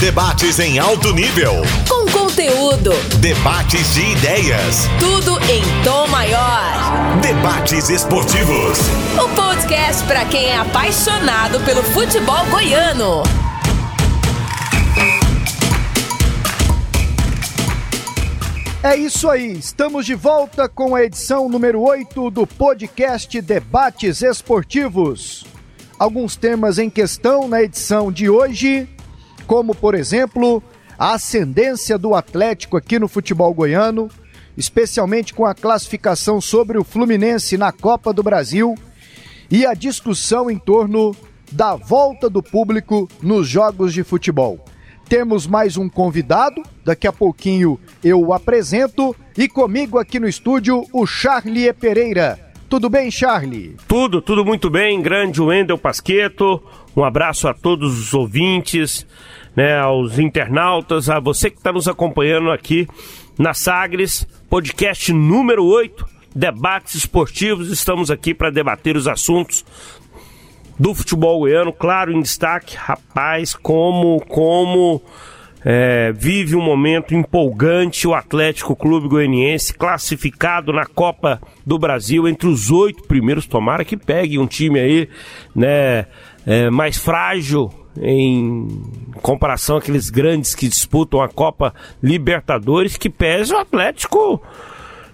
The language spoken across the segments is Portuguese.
Debates em alto nível. Com conteúdo. Debates de ideias. Tudo em tom maior. Debates esportivos. O podcast para quem é apaixonado pelo futebol goiano. É isso aí, estamos de volta com a edição número 8 do podcast Debates Esportivos. Alguns temas em questão na edição de hoje, como por exemplo, a ascendência do Atlético aqui no futebol goiano, especialmente com a classificação sobre o Fluminense na Copa do Brasil e a discussão em torno da volta do público nos jogos de futebol. Temos mais um convidado, daqui a pouquinho eu o apresento e comigo aqui no estúdio o Charlie Pereira. Tudo bem, Charlie? Tudo, tudo muito bem, grande Wendel Pasqueto. Um abraço a todos os ouvintes, né, aos internautas, a você que está nos acompanhando aqui na Sagres, podcast número 8, debates esportivos. Estamos aqui para debater os assuntos do futebol goiano, claro, em destaque, rapaz, como, como é, vive um momento empolgante o Atlético Clube Goianiense, classificado na Copa do Brasil entre os oito primeiros. Tomara que pegue um time aí, né, é, mais frágil em comparação àqueles grandes que disputam a Copa Libertadores, que pese o Atlético.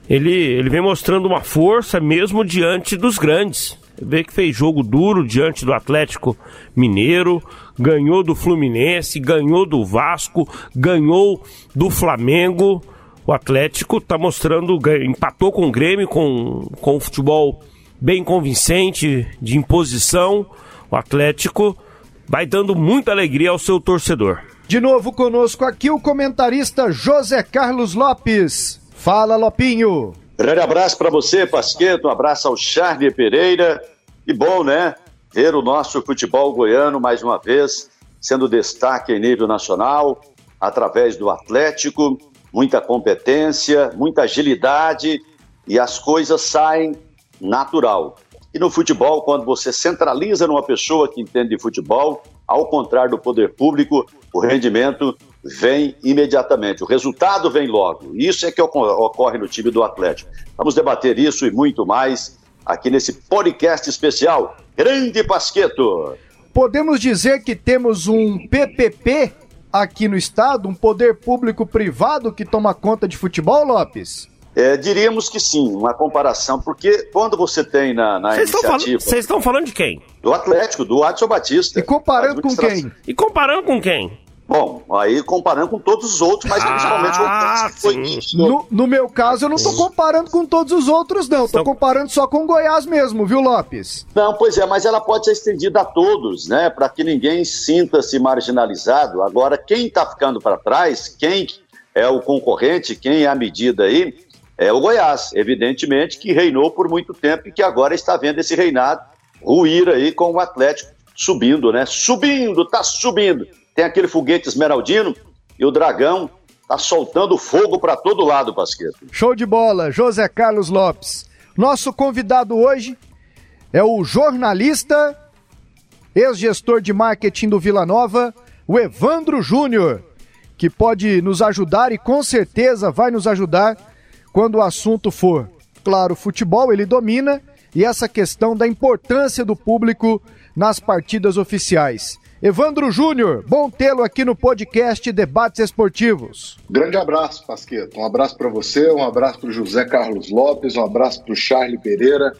Ele, ele vem mostrando uma força mesmo diante dos grandes. Vê que fez jogo duro diante do Atlético Mineiro, ganhou do Fluminense, ganhou do Vasco, ganhou do Flamengo. O Atlético está mostrando, empatou com o Grêmio, com, com o futebol bem convincente, de imposição. O Atlético vai dando muita alegria ao seu torcedor. De novo conosco aqui o comentarista José Carlos Lopes. Fala, Lopinho. Grande abraço para você, Pasqueto. Um abraço ao Charlie Pereira. E bom, né? Ver o nosso futebol goiano mais uma vez sendo destaque em nível nacional, através do Atlético. Muita competência, muita agilidade e as coisas saem natural. E no futebol, quando você centraliza numa pessoa que entende de futebol, ao contrário do poder público, o rendimento vem imediatamente, o resultado vem logo. Isso é que ocorre no time do Atlético. Vamos debater isso e muito mais aqui nesse podcast especial. Grande Pasqueto! Podemos dizer que temos um PPP aqui no estado, um poder público privado que toma conta de futebol, Lopes? É, diríamos que sim, uma comparação, porque quando você tem na, na Vocês iniciativa... Vocês estão falando de quem? Do Atlético, do Adson Batista. E comparando com quem? E comparando com quem? Bom, aí comparando com todos os outros, mas Ah, principalmente com o que foi. No, no meu caso, eu não tô comparando com todos os outros, não. Tô Então- comparando só com o Goiás mesmo, viu, Lopes? Não, pois é, mas ela pode ser estendida a todos, né? Para que ninguém sinta-se marginalizado. Agora, quem está ficando para trás, quem é o concorrente, quem é a medida aí, é o Goiás, evidentemente, que reinou por muito tempo e que agora está vendo esse reinado ruir aí com o Atlético subindo, né? Subindo, tá subindo. Tem aquele foguete esmeraldino e o dragão tá soltando fogo para todo lado, Pasqueto. Show de bola, José Carlos Lopes. Nosso convidado hoje é o jornalista, ex-gestor de marketing do Vila Nova, o Evandro Júnior, que pode nos ajudar e com certeza vai nos ajudar quando o assunto for, claro, futebol, ele domina, e essa questão da importância do público nas partidas oficiais. Evandro Júnior, bom tê-lo aqui no podcast Debates Esportivos. Grande abraço, Pasqueto. Um abraço para você, um abraço para o José Carlos Lopes, um abraço para o Charlie Pereira,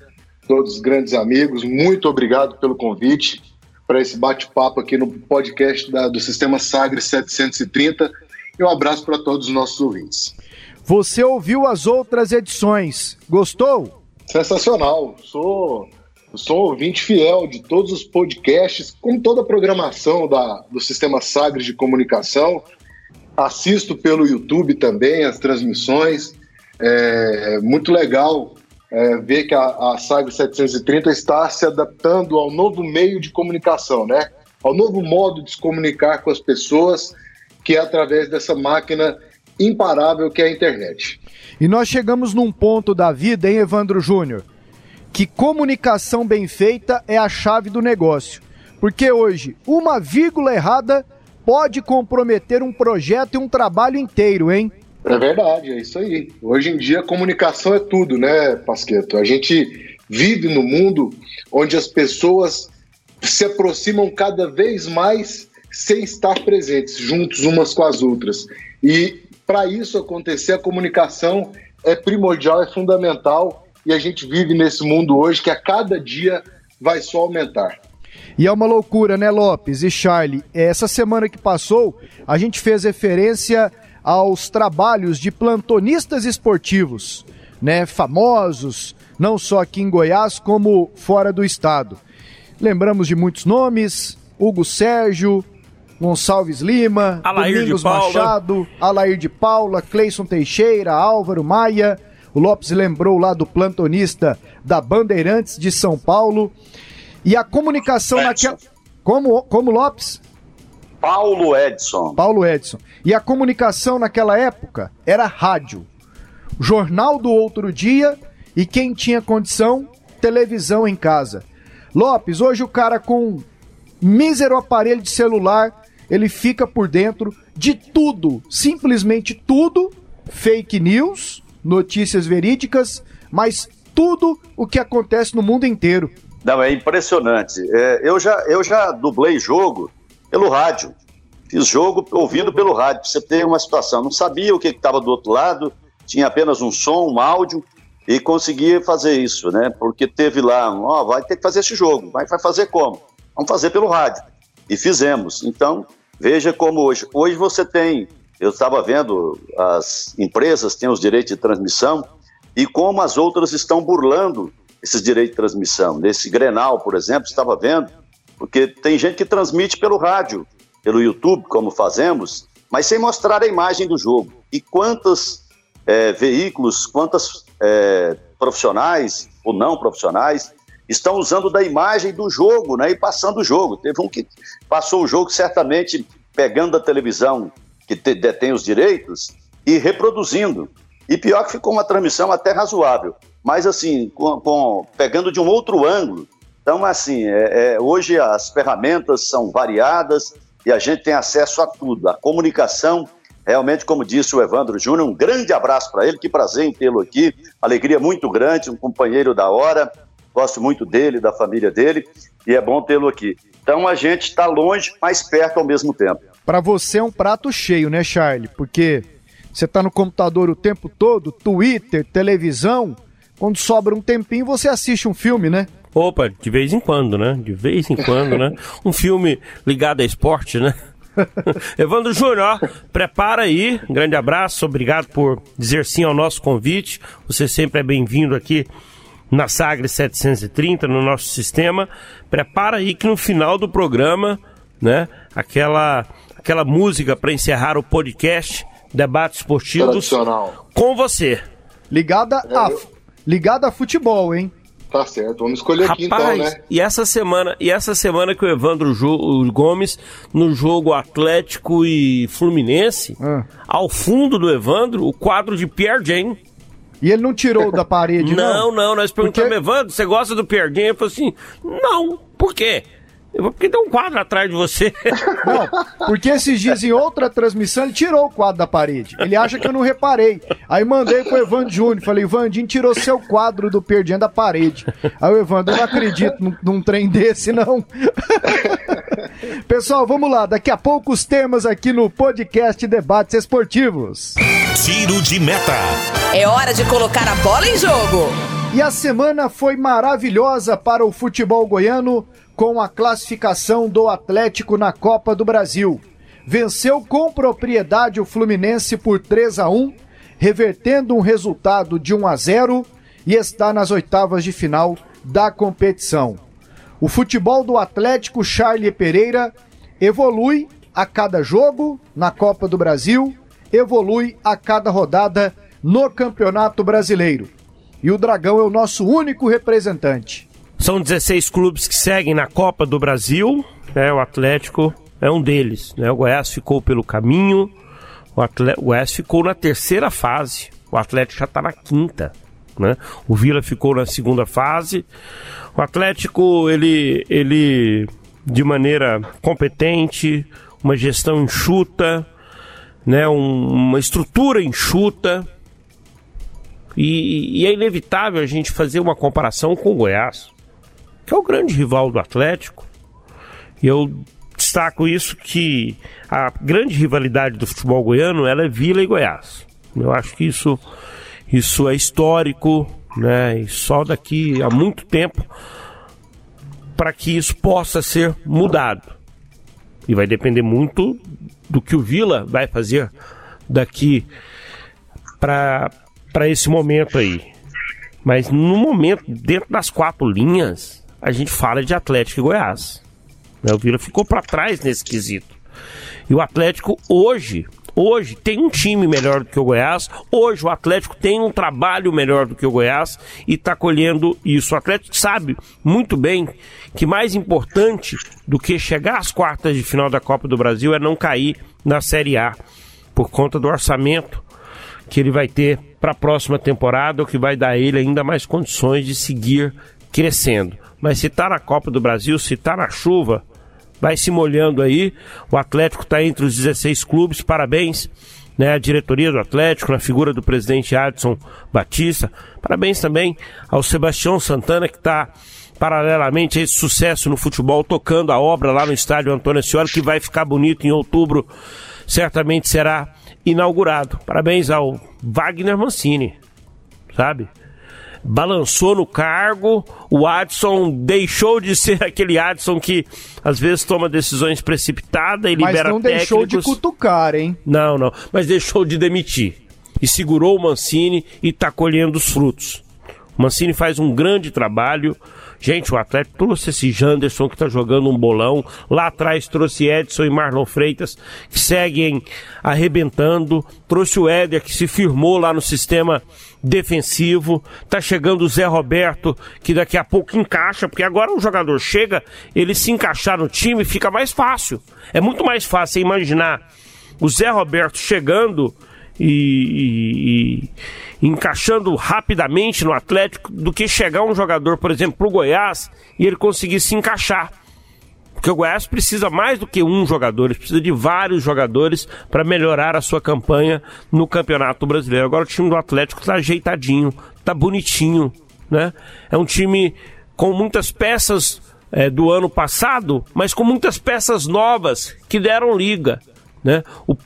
todos os grandes amigos. Muito obrigado pelo convite para esse bate-papo aqui no podcast da- do Sistema Sagres 730 e um abraço para todos os nossos ouvintes. Você ouviu as outras edições, gostou? Sensacional. Sou, sou ouvinte fiel de todos os podcasts, como toda a programação da, do Sistema Sagres de Comunicação. Assisto pelo YouTube também as transmissões. É muito legal é, ver que a, a Sagres 730 está se adaptando ao novo meio de comunicação, né? Ao novo modo de se comunicar com as pessoas, que é através dessa máquina imparável que é a internet. E nós chegamos num ponto da vida, hein, Evandro Júnior? Que comunicação bem feita é a chave do negócio. Porque hoje, uma vírgula errada pode comprometer um projeto e um trabalho inteiro, hein? É verdade, é isso aí. Hoje em dia, comunicação é tudo, né, Pasqueto? A gente vive no mundo onde as pessoas se aproximam cada vez mais sem estar presentes, juntos umas com as outras. E para isso acontecer, a comunicação é primordial, é fundamental. E a gente vive nesse mundo hoje que a cada dia vai só aumentar. E é uma loucura, né, Lopes e Charlie? Essa semana que passou, a gente fez referência aos trabalhos de plantonistas esportivos, né, famosos, não só aqui em Goiás, como fora do estado. Lembramos de muitos nomes: Hugo Sérgio, Gonçalves Lima, Alair Domingos. Machado, Alair de Paula, Cleison Teixeira, Álvaro Maia. O Lopes lembrou lá do plantonista da Bandeirantes de São Paulo. E a comunicação Edson. naquela. Como, como Lopes? Paulo Edson. Paulo Edson. E a comunicação naquela época era rádio. Jornal do outro dia e quem tinha condição, televisão em casa. Lopes, hoje o cara com mísero aparelho de celular, ele fica por dentro de tudo, simplesmente tudo, fake news, notícias verídicas, mas tudo o que acontece no mundo inteiro. Não, é impressionante. É, eu, já, eu já dublei jogo pelo rádio. Fiz jogo ouvindo pelo rádio. Você tem uma situação. Não sabia o que estava do outro lado, tinha apenas um som, um áudio, e conseguia fazer isso, né? Porque teve lá, ó, vai ter que fazer esse jogo. Vai, vai fazer como? Vamos fazer pelo rádio. E fizemos. Então, veja como hoje. Hoje você tem, eu estava vendo, as empresas têm os direitos de transmissão e como as outras estão burlando esses direitos de transmissão. Nesse Grenal, por exemplo, estava vendo, porque tem gente que transmite pelo rádio, pelo YouTube, como fazemos, mas sem mostrar a imagem do jogo. E quantos eh, veículos, quantas eh, profissionais ou não profissionais estão usando da imagem do jogo né, e passando o jogo. Teve um que passou o jogo certamente pegando a televisão que te- detém os direitos e reproduzindo. E pior que ficou uma transmissão até razoável, mas assim, com, com- pegando de um outro ângulo. Então, assim, é- é, hoje as ferramentas são variadas e a gente tem acesso a tudo. A comunicação, realmente, como disse o Evandro Júnior, um grande abraço para ele, que prazer em tê-lo aqui, alegria muito grande, um companheiro da hora, gosto muito dele, da família dele, e é bom tê-lo aqui. Então a gente está longe, mas perto ao mesmo tempo. Pra você é um prato cheio, né, Charlie? Porque você tá no computador o tempo todo, Twitter, televisão, quando sobra um tempinho você assiste um filme, né? Opa, de vez em quando, né? De vez em quando, né? Um filme ligado a esporte, né? Evandro Júnior, prepara aí. Grande abraço, obrigado por dizer sim ao nosso convite. Você sempre é bem-vindo aqui na Sagres 730, no nosso sistema. Prepara aí que no final do programa, né? Aquela, aquela música para encerrar o podcast Debates Esportivos com você. Ligada a ligada a futebol, hein? Tá certo, vamos escolher aqui então, Rapaz, né? e essa semana, e essa semana que o Evandro Jo- Gomes no jogo Atlético e Fluminense, Ah. ao fundo do Evandro, o quadro de Pierre Jane. E ele não tirou da parede, Não, não? não, nós perguntamos, Porque- Evandro, você gosta do Pierre Jane? Ele falou assim: "Não, por quê?" Porque tem um quadro atrás de você. Não, porque esses dias em outra transmissão ele tirou o quadro da parede. Ele acha que eu não reparei. Aí mandei pro Evandro Júnior. Falei, Evandinho tirou seu quadro do Perdiendo da parede. Aí o Evandro, eu não acredito num, num trem desse, não. Pessoal, vamos lá. Daqui a pouco os temas aqui no podcast Debates Esportivos. Tiro de meta. É hora de colocar a bola em jogo. E a semana foi maravilhosa para o futebol goiano com a classificação do Atlético na Copa do Brasil. Venceu com propriedade o Fluminense por 3 a 1, revertendo um resultado de 1 a 0 e está nas oitavas de final da competição. O futebol do Atlético Charlie Pereira evolui a cada jogo na Copa do Brasil, evolui a cada rodada no Campeonato Brasileiro. E o Dragão é o nosso único representante. São 16 clubes que seguem na Copa do Brasil, né? O Atlético é um deles, né? O Goiás ficou pelo caminho, o, Atle- o Goiás ficou na terceira fase, o Atlético já está na quinta, né? O Vila ficou na segunda fase. O Atlético, ele, ele de maneira competente, uma gestão enxuta, né, um, uma estrutura enxuta. E, e, é inevitável a gente fazer uma comparação com o Goiás, que é o grande rival do Atlético. E eu destaco isso que a grande rivalidade do futebol goiano ela é Vila e Goiás. Eu acho que isso, isso é histórico, né? E só daqui a muito tempo para que isso possa ser mudado. E vai depender muito do que o Vila vai fazer daqui para esse momento aí. Mas no momento, dentro das quatro linhas, a gente fala de Atlético e Goiás. Né? O Vila ficou para trás nesse quesito. E o Atlético hoje Hoje tem um time melhor do que o Goiás. Hoje o Atlético tem um trabalho melhor do que o Goiás e está colhendo isso. O Atlético sabe muito bem que mais importante do que chegar às quartas de final da Copa do Brasil é não cair na Série A por conta do orçamento que ele vai ter para a próxima temporada, o que vai dar ele ainda mais condições de seguir crescendo. Mas se está na Copa do Brasil, se está na chuva, vai se molhando aí. O Atlético está entre os 16 clubes, parabéns. Né, a diretoria do Atlético, na figura do presidente Adson Batista. Parabéns também ao Sebastião Santana, que está paralelamente a esse sucesso no futebol, tocando a obra lá no estádio Antônio Senhora, que vai ficar bonito em outubro, certamente será inaugurado. Parabéns ao Wagner Mancini, sabe? Balançou no cargo, o Adson deixou de ser aquele Adson que às vezes toma decisões precipitadas e libera técnicos. Mas não deixou de cutucar, hein? Não, não, mas deixou de demitir. E segurou o Mancini e está colhendo os frutos. O Mancini faz um grande trabalho. Gente, o Atlético trouxe esse Janderson que está jogando um bolão. Lá atrás trouxe Edson e Marlon Freitas, que seguem arrebentando. Trouxe o Éder, que se firmou lá no sistema defensivo. Tá chegando o Zé Roberto, que daqui a pouco encaixa, porque agora o jogador chega, ele se encaixar no time fica mais fácil. É muito mais fácil imaginar o Zé Roberto chegando e, e, e, encaixando rapidamente no Atlético do que chegar um jogador, por exemplo, pro Goiás e ele conseguir se encaixar. Porque o Goiás precisa mais do que um jogador, ele precisa de vários jogadores para melhorar a sua campanha no Campeonato Brasileiro. Agora o time do Atlético está ajeitadinho, está bonitinho, né? É um time com muitas peças é, do ano passado, mas com muitas peças novas que deram liga, né? O,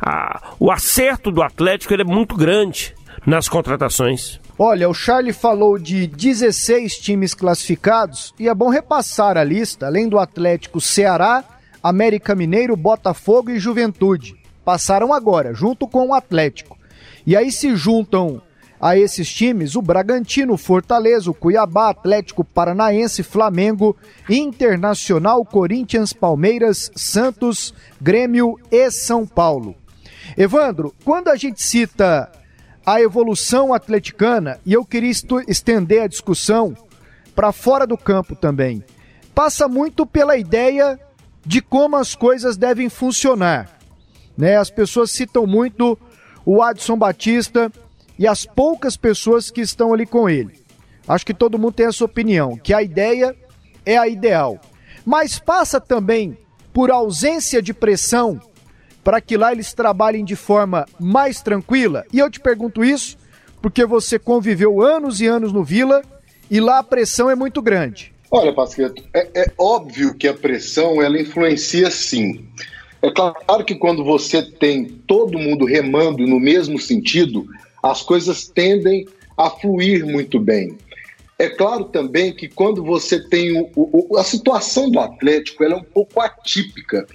a, o acerto do Atlético é muito grande nas contratações. Olha, o Charlie falou de 16 times classificados e é bom repassar a lista, além do Atlético Ceará, América Mineiro, Botafogo e Juventude. Passaram agora, junto com o Atlético. E aí se juntam a esses times o Bragantino, Fortaleza, o Cuiabá, Atlético Paranaense, Flamengo, Internacional, Corinthians, Palmeiras, Santos, Grêmio e São Paulo. Evandro, quando a gente cita a evolução atleticana, e eu queria estender a discussão para fora do campo também, passa muito pela ideia de como as coisas devem funcionar. Né? As pessoas citam muito o Adson Batista e as poucas pessoas que estão ali com ele. Acho que todo mundo tem essa opinião, que a ideia é a ideal. Mas passa também por ausência de pressão para que lá eles trabalhem de forma mais tranquila? E eu te pergunto isso porque você conviveu anos e anos no Vila e lá a pressão é muito grande. Olha, Pasqueto, é, é óbvio que a pressão ela influencia sim. É claro que quando você tem todo mundo remando no mesmo sentido, as coisas tendem a fluir muito bem. É claro também que quando você tem o, o, a situação do Atlético, ela é um pouco atípica.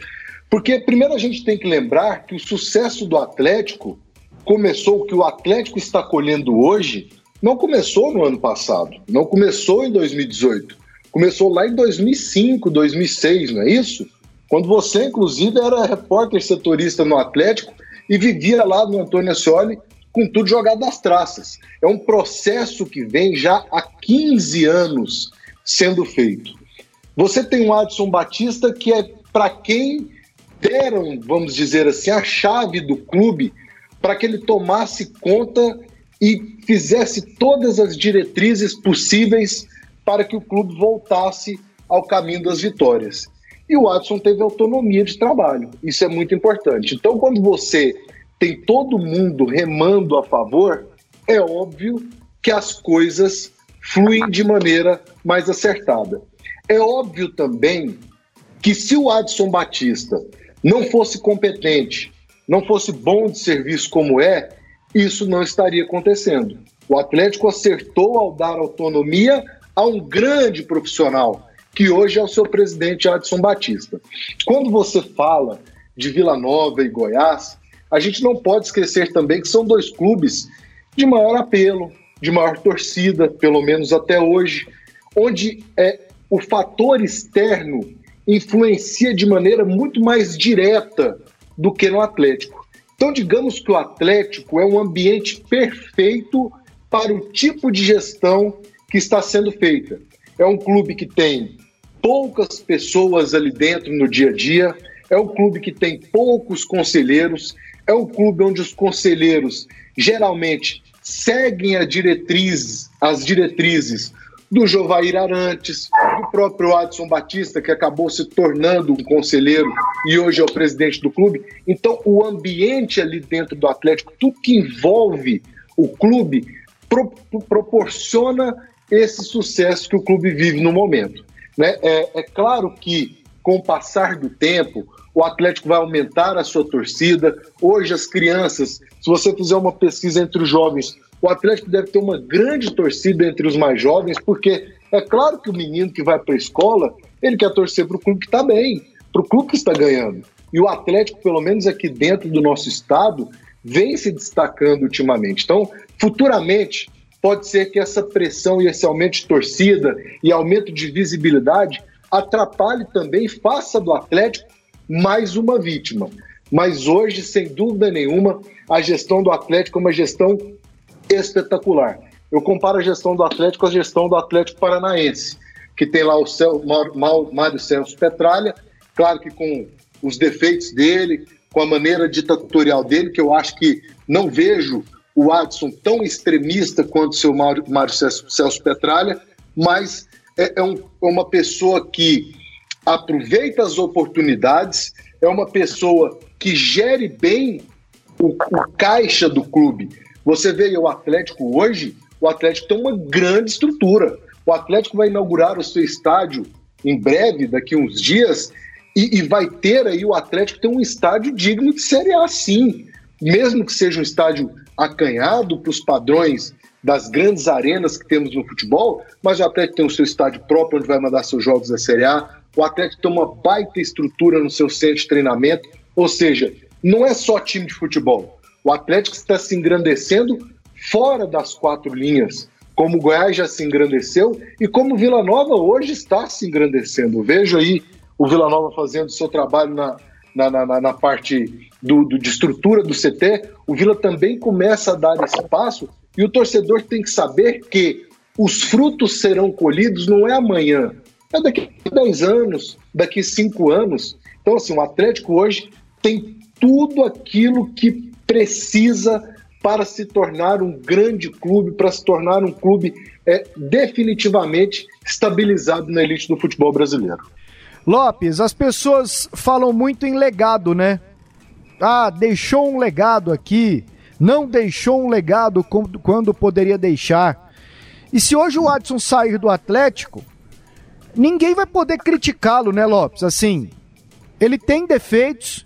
Porque primeiro a gente tem que lembrar que o sucesso do Atlético começou, o que o Atlético está colhendo hoje, não começou no ano passado, não começou em 2018, começou lá em 2005, 2006, não é isso? Quando você, inclusive, era repórter setorista no Atlético e vivia lá no Antônio Ascioli com tudo jogado nas traças. É um processo que vem já há 15 anos sendo feito. Você tem o Adson Batista, que é para quem deram, vamos dizer assim, a chave do clube para que ele tomasse conta e fizesse todas as diretrizes possíveis para que o clube voltasse ao caminho das vitórias. e o Watson teve autonomia de trabalho. Isso é muito importante. Então, quando você tem todo mundo remando a favor, é óbvio que as coisas fluem de maneira mais acertada. É óbvio também que se o Adson Batista não fosse competente, não fosse bom de serviço como é, isso não estaria acontecendo. O Atlético acertou ao dar autonomia a um grande profissional, que hoje é o seu presidente Adson Batista. Quando você fala de Vila Nova e Goiás, a gente não pode esquecer também que são dois clubes de maior apelo, de maior torcida, pelo menos até hoje, onde é, o fator externo influencia de maneira muito mais direta do que no Atlético. Então, digamos que o Atlético é um ambiente perfeito para o tipo de gestão que está sendo feita. É um clube que tem poucas pessoas ali dentro no dia a dia, é um clube que tem poucos conselheiros, é um clube onde os conselheiros geralmente seguem diretriz, as diretrizes do Jovair Arantes, do próprio Adson Batista, que acabou se tornando um conselheiro e hoje é o presidente do clube. Então, o ambiente ali dentro do Atlético, tudo que envolve o clube, pro, proporciona esse sucesso que o clube vive no momento. Né? É, é claro que, com o passar do tempo, o Atlético vai aumentar a sua torcida. Hoje, as crianças, se você fizer uma pesquisa entre os jovens, o Atlético deve ter uma grande torcida entre os mais jovens, porque é claro que o menino que vai para a escola, ele quer torcer para o clube que está bem, para o clube que está ganhando. E o Atlético, pelo menos aqui dentro do nosso estado, vem se destacando ultimamente. Então, futuramente, pode ser que essa pressão e esse aumento de torcida e aumento de visibilidade atrapalhe também e faça do Atlético mais uma vítima. Mas hoje, sem dúvida nenhuma, a gestão do Atlético é uma gestão espetacular. Eu comparo a gestão do Atlético com a gestão do Atlético Paranaense, que tem lá o Cel, Mário Celso Petralha, claro que com os defeitos dele, com a maneira ditatorial dele, que eu acho que não vejo o Adson tão extremista quanto o seu Mário, Mário Celso, Celso Petralha, mas é, é, um, é uma pessoa que aproveita as oportunidades, é uma pessoa que gere bem o, o caixa do clube. Você vê o Atlético hoje, o Atlético tem uma grande estrutura. O Atlético vai inaugurar o seu estádio em breve, daqui uns dias, e, e vai ter aí o Atlético tem um estádio digno de Série A, sim. Mesmo que seja um estádio acanhado para os padrões das grandes arenas que temos no futebol, mas o Atlético tem o seu estádio próprio onde vai mandar seus jogos da Série A. O Atlético tem uma baita estrutura no seu centro de treinamento, ou seja, não é só time de futebol. O Atlético está se engrandecendo fora das quatro linhas, como o Goiás já se engrandeceu e como o Vila Nova hoje está se engrandecendo. Vejo aí o Vila Nova fazendo seu trabalho na, na, na, na parte do, do, de estrutura do CT. O Vila também começa a dar esse passo e o torcedor tem que saber que os frutos serão colhidos não é amanhã, é daqui a 10 anos, daqui a 5 anos. Então, assim, o Atlético hoje tem tudo aquilo que precisa para se tornar um grande clube, para se tornar um clube é, definitivamente estabilizado na elite do futebol brasileiro. Lopes, as pessoas falam muito em legado, né? Ah, deixou um legado aqui, não deixou um legado quando poderia deixar. E se hoje o Adson sair do Atlético, ninguém vai poder criticá-lo, né, Lopes? Assim, ele tem defeitos.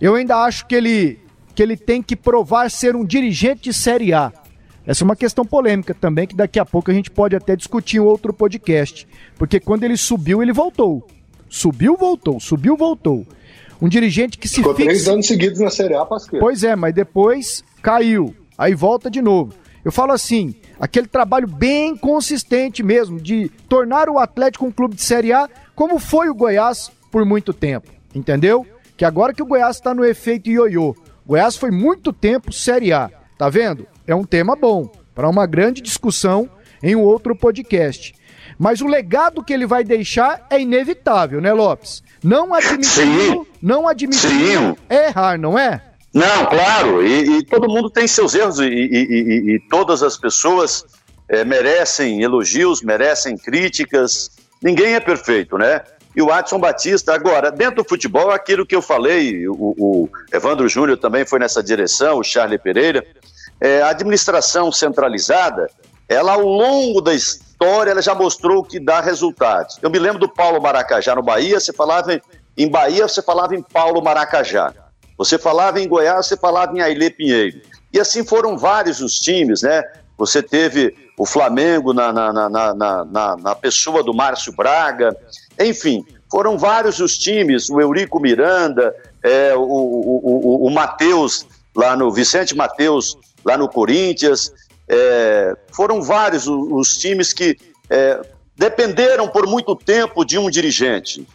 Eu ainda acho que ele que ele tem que provar ser um dirigente de Série A. Essa é uma questão polêmica também, que daqui a pouco a gente pode até discutir em outro podcast. Porque quando ele subiu, ele voltou. Subiu, voltou. Subiu, voltou. Um dirigente que se Ficou fixa... três anos seguidos na Série A, Pasqueira. Pois é, mas depois caiu. Aí volta de novo. Eu falo assim, aquele trabalho bem consistente mesmo de tornar o Atlético um clube de Série A, como foi o Goiás por muito tempo, entendeu? Que agora que o Goiás está no efeito ioiô, Goiás foi muito tempo Série A, tá vendo? É um tema bom para uma grande discussão em um outro podcast. Mas o legado que ele vai deixar é inevitável, né, Lopes? Não admitir, não admitir é errar, não é? Não, claro, e, e todo mundo tem seus erros e, e, e todas as pessoas é, merecem elogios, merecem críticas. Ninguém é perfeito, né? E o Adson Batista. Agora, dentro do futebol, aquilo que eu falei, o, o Evandro Júnior também foi nessa direção, o Charlie Pereira, é, a administração centralizada, ela ao longo da história, ela já mostrou que dá resultados. Eu me lembro do Paulo Maracajá no Bahia, você falava em, em Bahia, você falava em Paulo Maracajá. Você falava em Goiás, você falava em Ailê Pinheiro. E assim foram vários os times, né? Você teve o Flamengo na, na, na, na, na pessoa do Márcio Braga, enfim, foram vários os times, o Eurico Miranda, é, o, o, o, o Matheus, lá no Vicente Matheus, lá no Corinthians, é, foram vários os, os times que é, dependeram por muito tempo de um dirigente.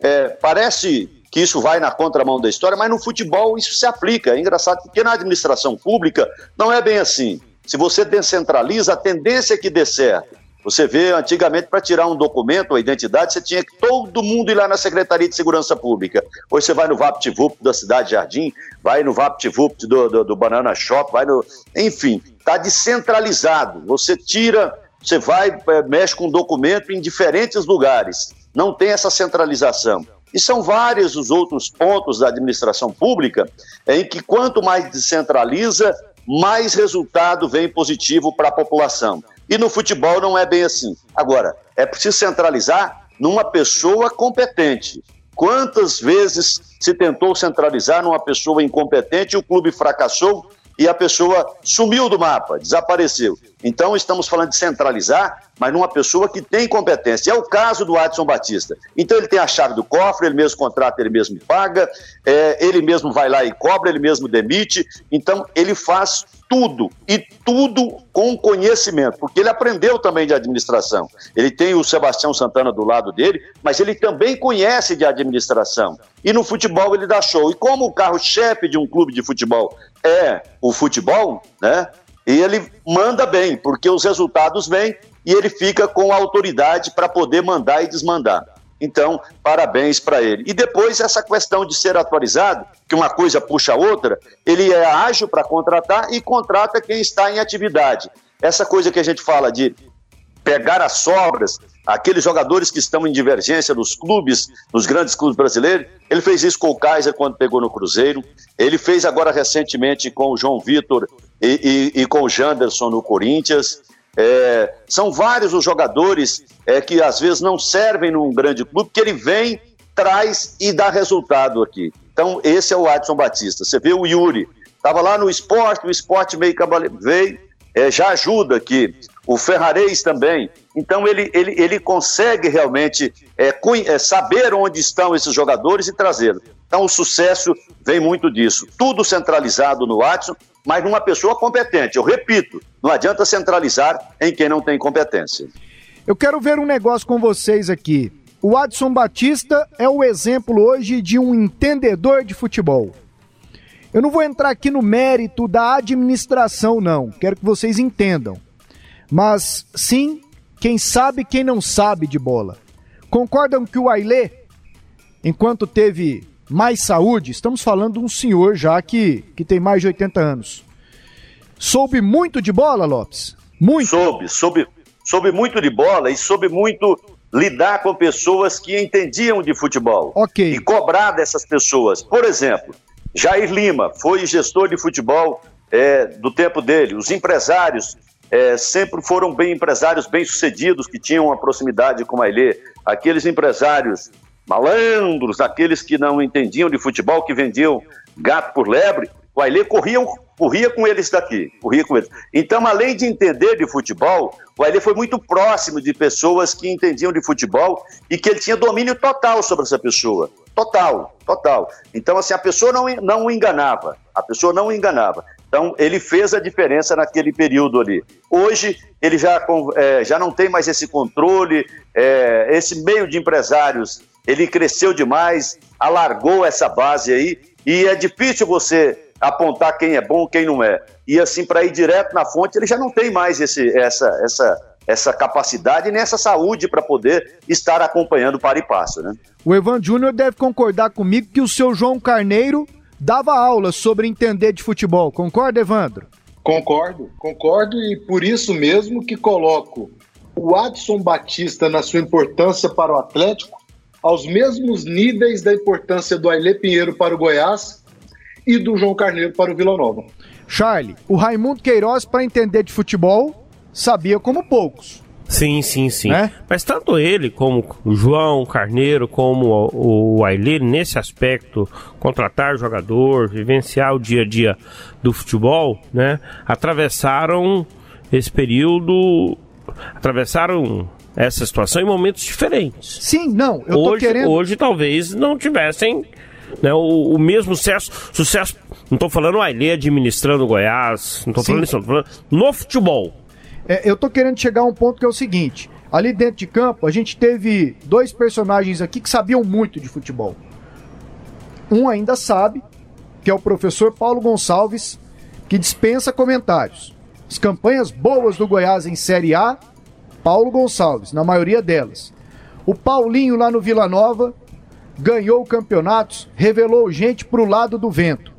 É, parece que isso vai na contramão da história, mas no futebol isso se aplica. É engraçado porque na administração pública não é bem assim. Se você descentraliza, a tendência é que dê certo. Você vê, antigamente, para tirar um documento, a identidade, você tinha que todo mundo ir lá na Secretaria de Segurança Pública. Hoje você vai no VaptVupt da Cidade Jardim, vai no VaptVupt do, do, do Banana Shop, vai no. Enfim, está descentralizado. Você tira, você vai, é, mexe com um documento em diferentes lugares. Não tem essa centralização. E são vários os outros pontos da administração pública em que quanto mais descentraliza, mais resultado vem positivo para a população. E no futebol não é bem assim. Agora, é preciso centralizar numa pessoa competente. Quantas vezes se tentou centralizar numa pessoa incompetente e o clube fracassou e a pessoa sumiu do mapa, desapareceu. Então estamos falando de centralizar, mas numa pessoa que tem competência. É o caso do Adson Batista. Então ele tem a chave do cofre, ele mesmo contrata, ele mesmo paga, é, ele mesmo vai lá e cobra, ele mesmo demite. Então ele faz tudo e tudo com conhecimento, porque ele aprendeu também de administração. Ele tem o Sebastião Santana do lado dele, mas ele também conhece de administração. E no futebol ele dá show. E como o carro-chefe de um clube de futebol é o futebol, né? E ele manda bem, porque os resultados vêm e ele fica com a autoridade para poder mandar e desmandar. Então, parabéns para ele. E depois, essa questão de ser atualizado, que uma coisa puxa a outra, ele é ágil para contratar e contrata quem está em atividade. Essa coisa que a gente fala de pegar as sobras, aqueles jogadores que estão em divergência nos clubes, nos grandes clubes brasileiros. Ele fez isso com o Kaiser quando pegou no Cruzeiro. Ele fez agora recentemente com o João Vitor e, e, e com o Janderson no Corinthians. É, são vários os jogadores é, que às vezes não servem num grande clube, que ele vem, traz e dá resultado aqui. Então, esse é o Adson Batista. Você vê o Yuri, estava lá no esporte, o esporte meio veio, é, já ajuda aqui. O Ferrarez também. Então, ele, ele, ele consegue realmente é, é saber onde estão esses jogadores e trazê-los. Então, o sucesso vem muito disso. Tudo centralizado no Watson, mas numa pessoa competente. Eu repito, não adianta centralizar em quem não tem competência. Eu quero ver um negócio com vocês aqui. O Adson Batista é o exemplo hoje de um entendedor de futebol. Eu não vou entrar aqui no mérito da administração, não. Quero que vocês entendam. Mas sim, quem sabe, quem não sabe de bola. Concordam que o Ailê, enquanto teve mais saúde, estamos falando de um senhor já que, que tem mais de 80 anos. Soube muito de bola, Lopes? Muito. Soube, soube, soube muito de bola e soube muito lidar com pessoas que entendiam de futebol. Ok. E cobrar dessas pessoas. Por exemplo, Jair Lima foi gestor de futebol é, do tempo dele. Os empresários é, sempre foram bem empresários bem-sucedidos que tinham uma proximidade com a Ilê. Aqueles empresários malandros, aqueles que não entendiam de futebol, que vendiam gato por lebre, o Ailê corria, corria com eles daqui, corria com eles. Então, além de entender de futebol, o Ailê foi muito próximo de pessoas que entendiam de futebol e que ele tinha domínio total sobre essa pessoa. Total, total. Então, assim, a pessoa não, não o enganava, a pessoa não o enganava. Então, ele fez a diferença naquele período ali. Hoje, ele já, é, já não tem mais esse controle, é, esse meio de empresários ele cresceu demais, alargou essa base aí, e é difícil você apontar quem é bom, quem não é. E assim, para ir direto na fonte, ele já não tem mais esse, essa, essa, essa capacidade nem essa saúde para poder estar acompanhando para e passo, né? O Evan Júnior deve concordar comigo que o seu João Carneiro dava aula sobre entender de futebol. Concorda, Evandro? Concordo, concordo e por isso mesmo que coloco o Adson Batista na sua importância para o Atlético aos mesmos níveis da importância do Ailê Pinheiro para o Goiás e do João Carneiro para o Vila Nova. Charlie, o Raimundo Queiroz, para entender de futebol, sabia como poucos. Sim, sim, sim. É? Mas tanto ele como o João Carneiro, como o, o Ailê, nesse aspecto, contratar jogador, vivenciar o dia a dia do futebol, né? Atravessaram esse período, atravessaram essa situação em momentos diferentes. Sim, não, eu hoje, tô querendo... Hoje talvez não tivessem né, o, o mesmo sucesso, sucesso, não estou falando o Ailê administrando o Goiás, não estou falando isso, estou falando no futebol é, eu tô querendo chegar a um ponto que é o seguinte: ali dentro de campo, a gente teve dois personagens aqui que sabiam muito de futebol. Um ainda sabe, que é o professor Paulo Gonçalves, que dispensa comentários. As campanhas boas do Goiás em Série A, Paulo Gonçalves, na maioria delas. O Paulinho lá no Vila Nova ganhou campeonatos, revelou gente pro lado do vento.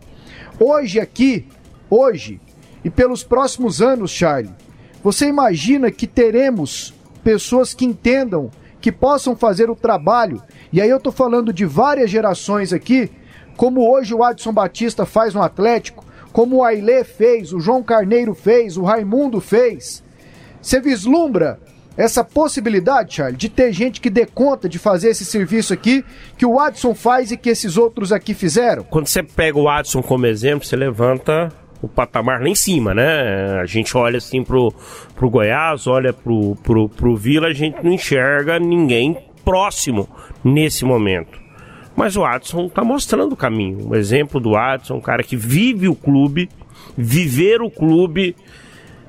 Hoje aqui, hoje e pelos próximos anos, Charlie, você imagina que teremos pessoas que entendam, que possam fazer o trabalho, e aí eu estou falando de várias gerações aqui, como hoje o Adson Batista faz no Atlético, como o Ailê fez, o João Carneiro fez, o Raimundo fez. Você vislumbra essa possibilidade, Charles, de ter gente que dê conta de fazer esse serviço aqui que o Adson faz e que esses outros aqui fizeram? Quando você pega o Adson como exemplo, você levanta o patamar lá em cima, né? A gente olha assim pro, pro Goiás, olha pro, pro, pro Vila, a gente não enxerga ninguém próximo nesse momento. Mas o Adson tá mostrando o caminho. O exemplo do Adson, um cara que vive o clube, viver o clube,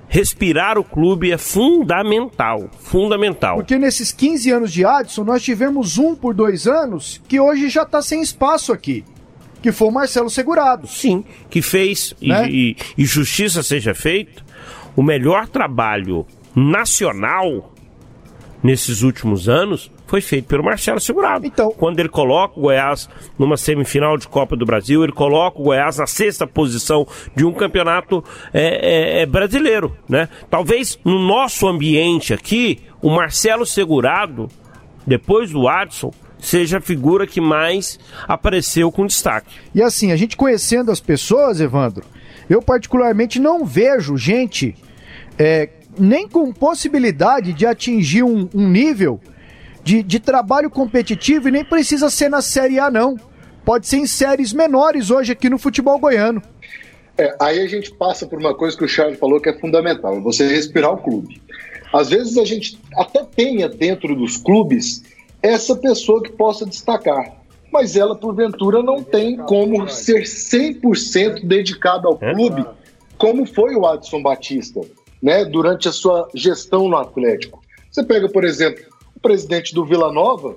respirar o clube é fundamental, fundamental. Porque nesses 15 anos de Adson, nós tivemos um por dois anos que hoje já está sem espaço aqui que foi o Marcelo Segurado. Sim, que fez, né? e, e, e justiça seja feita, o melhor trabalho nacional nesses últimos anos foi feito pelo Marcelo Segurado. Então, quando ele coloca o Goiás numa semifinal de Copa do Brasil, ele coloca o Goiás na sexta posição de um campeonato é, é, é brasileiro, né? Talvez no nosso ambiente aqui, o Marcelo Segurado, depois do Adson, seja a figura que mais apareceu com destaque. E assim, a gente conhecendo as pessoas, Evandro, eu particularmente não vejo gente é, nem com possibilidade de atingir um, um nível de, de trabalho competitivo e nem precisa ser na Série A, não. Pode ser em séries menores hoje aqui no futebol goiano. É, aí a gente passa por uma coisa que o Charles falou que é fundamental, é você respirar o clube. Às vezes a gente até tenha dentro dos clubes essa pessoa que possa destacar. Mas ela, porventura, não tem como ser 100% dedicada ao é clube, como foi o Adson Batista, né, durante a sua gestão no Atlético. Você pega, por exemplo, o presidente do Vila Nova,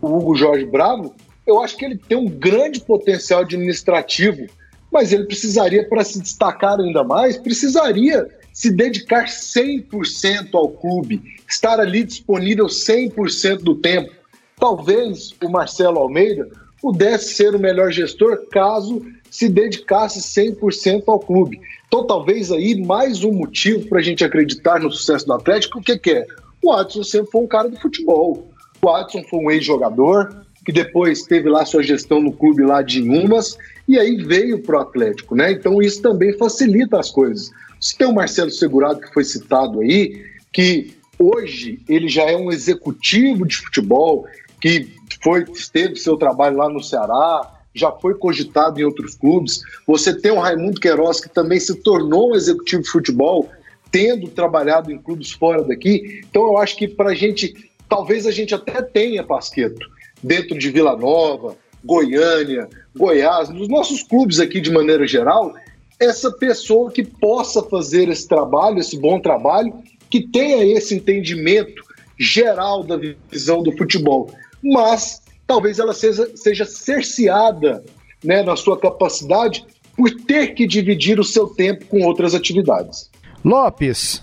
o Hugo Jorge Bravo, eu acho que ele tem um grande potencial administrativo, mas ele precisaria, para se destacar ainda mais, precisaria se dedicar 100% ao clube, estar ali disponível 100% do tempo. Talvez o Marcelo Almeida pudesse ser o melhor gestor caso se dedicasse 100% ao clube. Então, talvez aí mais um motivo para a gente acreditar no sucesso do Atlético, o que, que é? O Adson sempre foi um cara do futebol. O Adson foi um ex-jogador, que depois teve lá sua gestão no clube lá de Umas, e aí veio para o Atlético, né? Então isso também facilita as coisas. Você tem o Marcelo Segurado, que foi citado aí, que hoje ele já é um executivo de futebol, que foi teve seu trabalho lá no Ceará, já foi cogitado em outros clubes. Você tem o Raimundo Queiroz, que também se tornou um executivo de futebol, tendo trabalhado em clubes fora daqui. Então eu acho que para a gente, talvez a gente até tenha Pasqueto dentro de Vila Nova, Goiânia, Goiás, nos nossos clubes aqui de maneira geral, essa pessoa que possa fazer esse trabalho, esse bom trabalho, que tenha esse entendimento geral da visão do futebol. Mas talvez ela seja, seja cerceada né, na sua capacidade por ter que dividir o seu tempo com outras atividades. Lopes,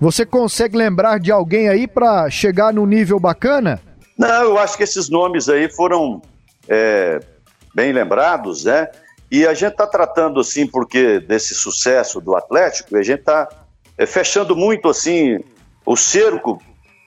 você consegue lembrar de alguém aí para chegar no nível bacana? Não, eu acho que esses nomes aí foram é, bem lembrados, né? E a gente está tratando assim, porque desse sucesso do Atlético, a gente está é, fechando muito assim o cerco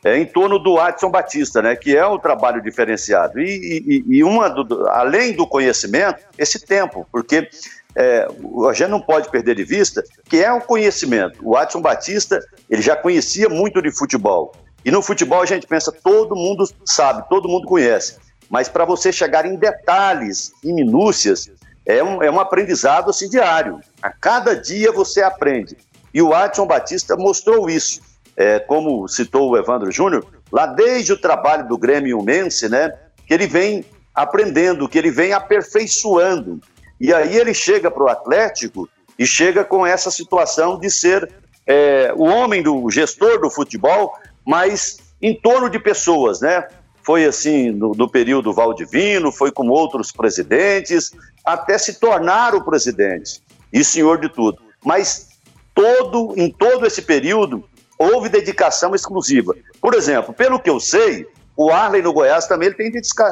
é, em torno do Adson Batista, né, que é um trabalho diferenciado. E, e, e uma do, além do conhecimento, esse tempo, porque é, a gente não pode perder de vista que é o conhecimento. O Adson Batista, ele já conhecia muito de futebol. E no futebol a gente pensa, todo mundo sabe, todo mundo conhece. Mas para você chegar em detalhes, em minúcias, é um, é um aprendizado assim, diário. A cada dia você aprende. E o Adson Batista mostrou isso é, como citou o Evandro Júnior, lá desde o trabalho do Grêmio Mense, né, que ele vem aprendendo, que ele vem aperfeiçoando. E aí ele chega para o Atlético e chega com essa situação de ser é, o homem do gestor do futebol, mas em torno de pessoas, né? Foi assim no, no período Valdivino, foi com outros presidentes, até se tornar o presidente e senhor de tudo. Mas todo, em todo esse período, houve dedicação exclusiva. Por exemplo, pelo que eu sei, o Arley no Goiás também ele tem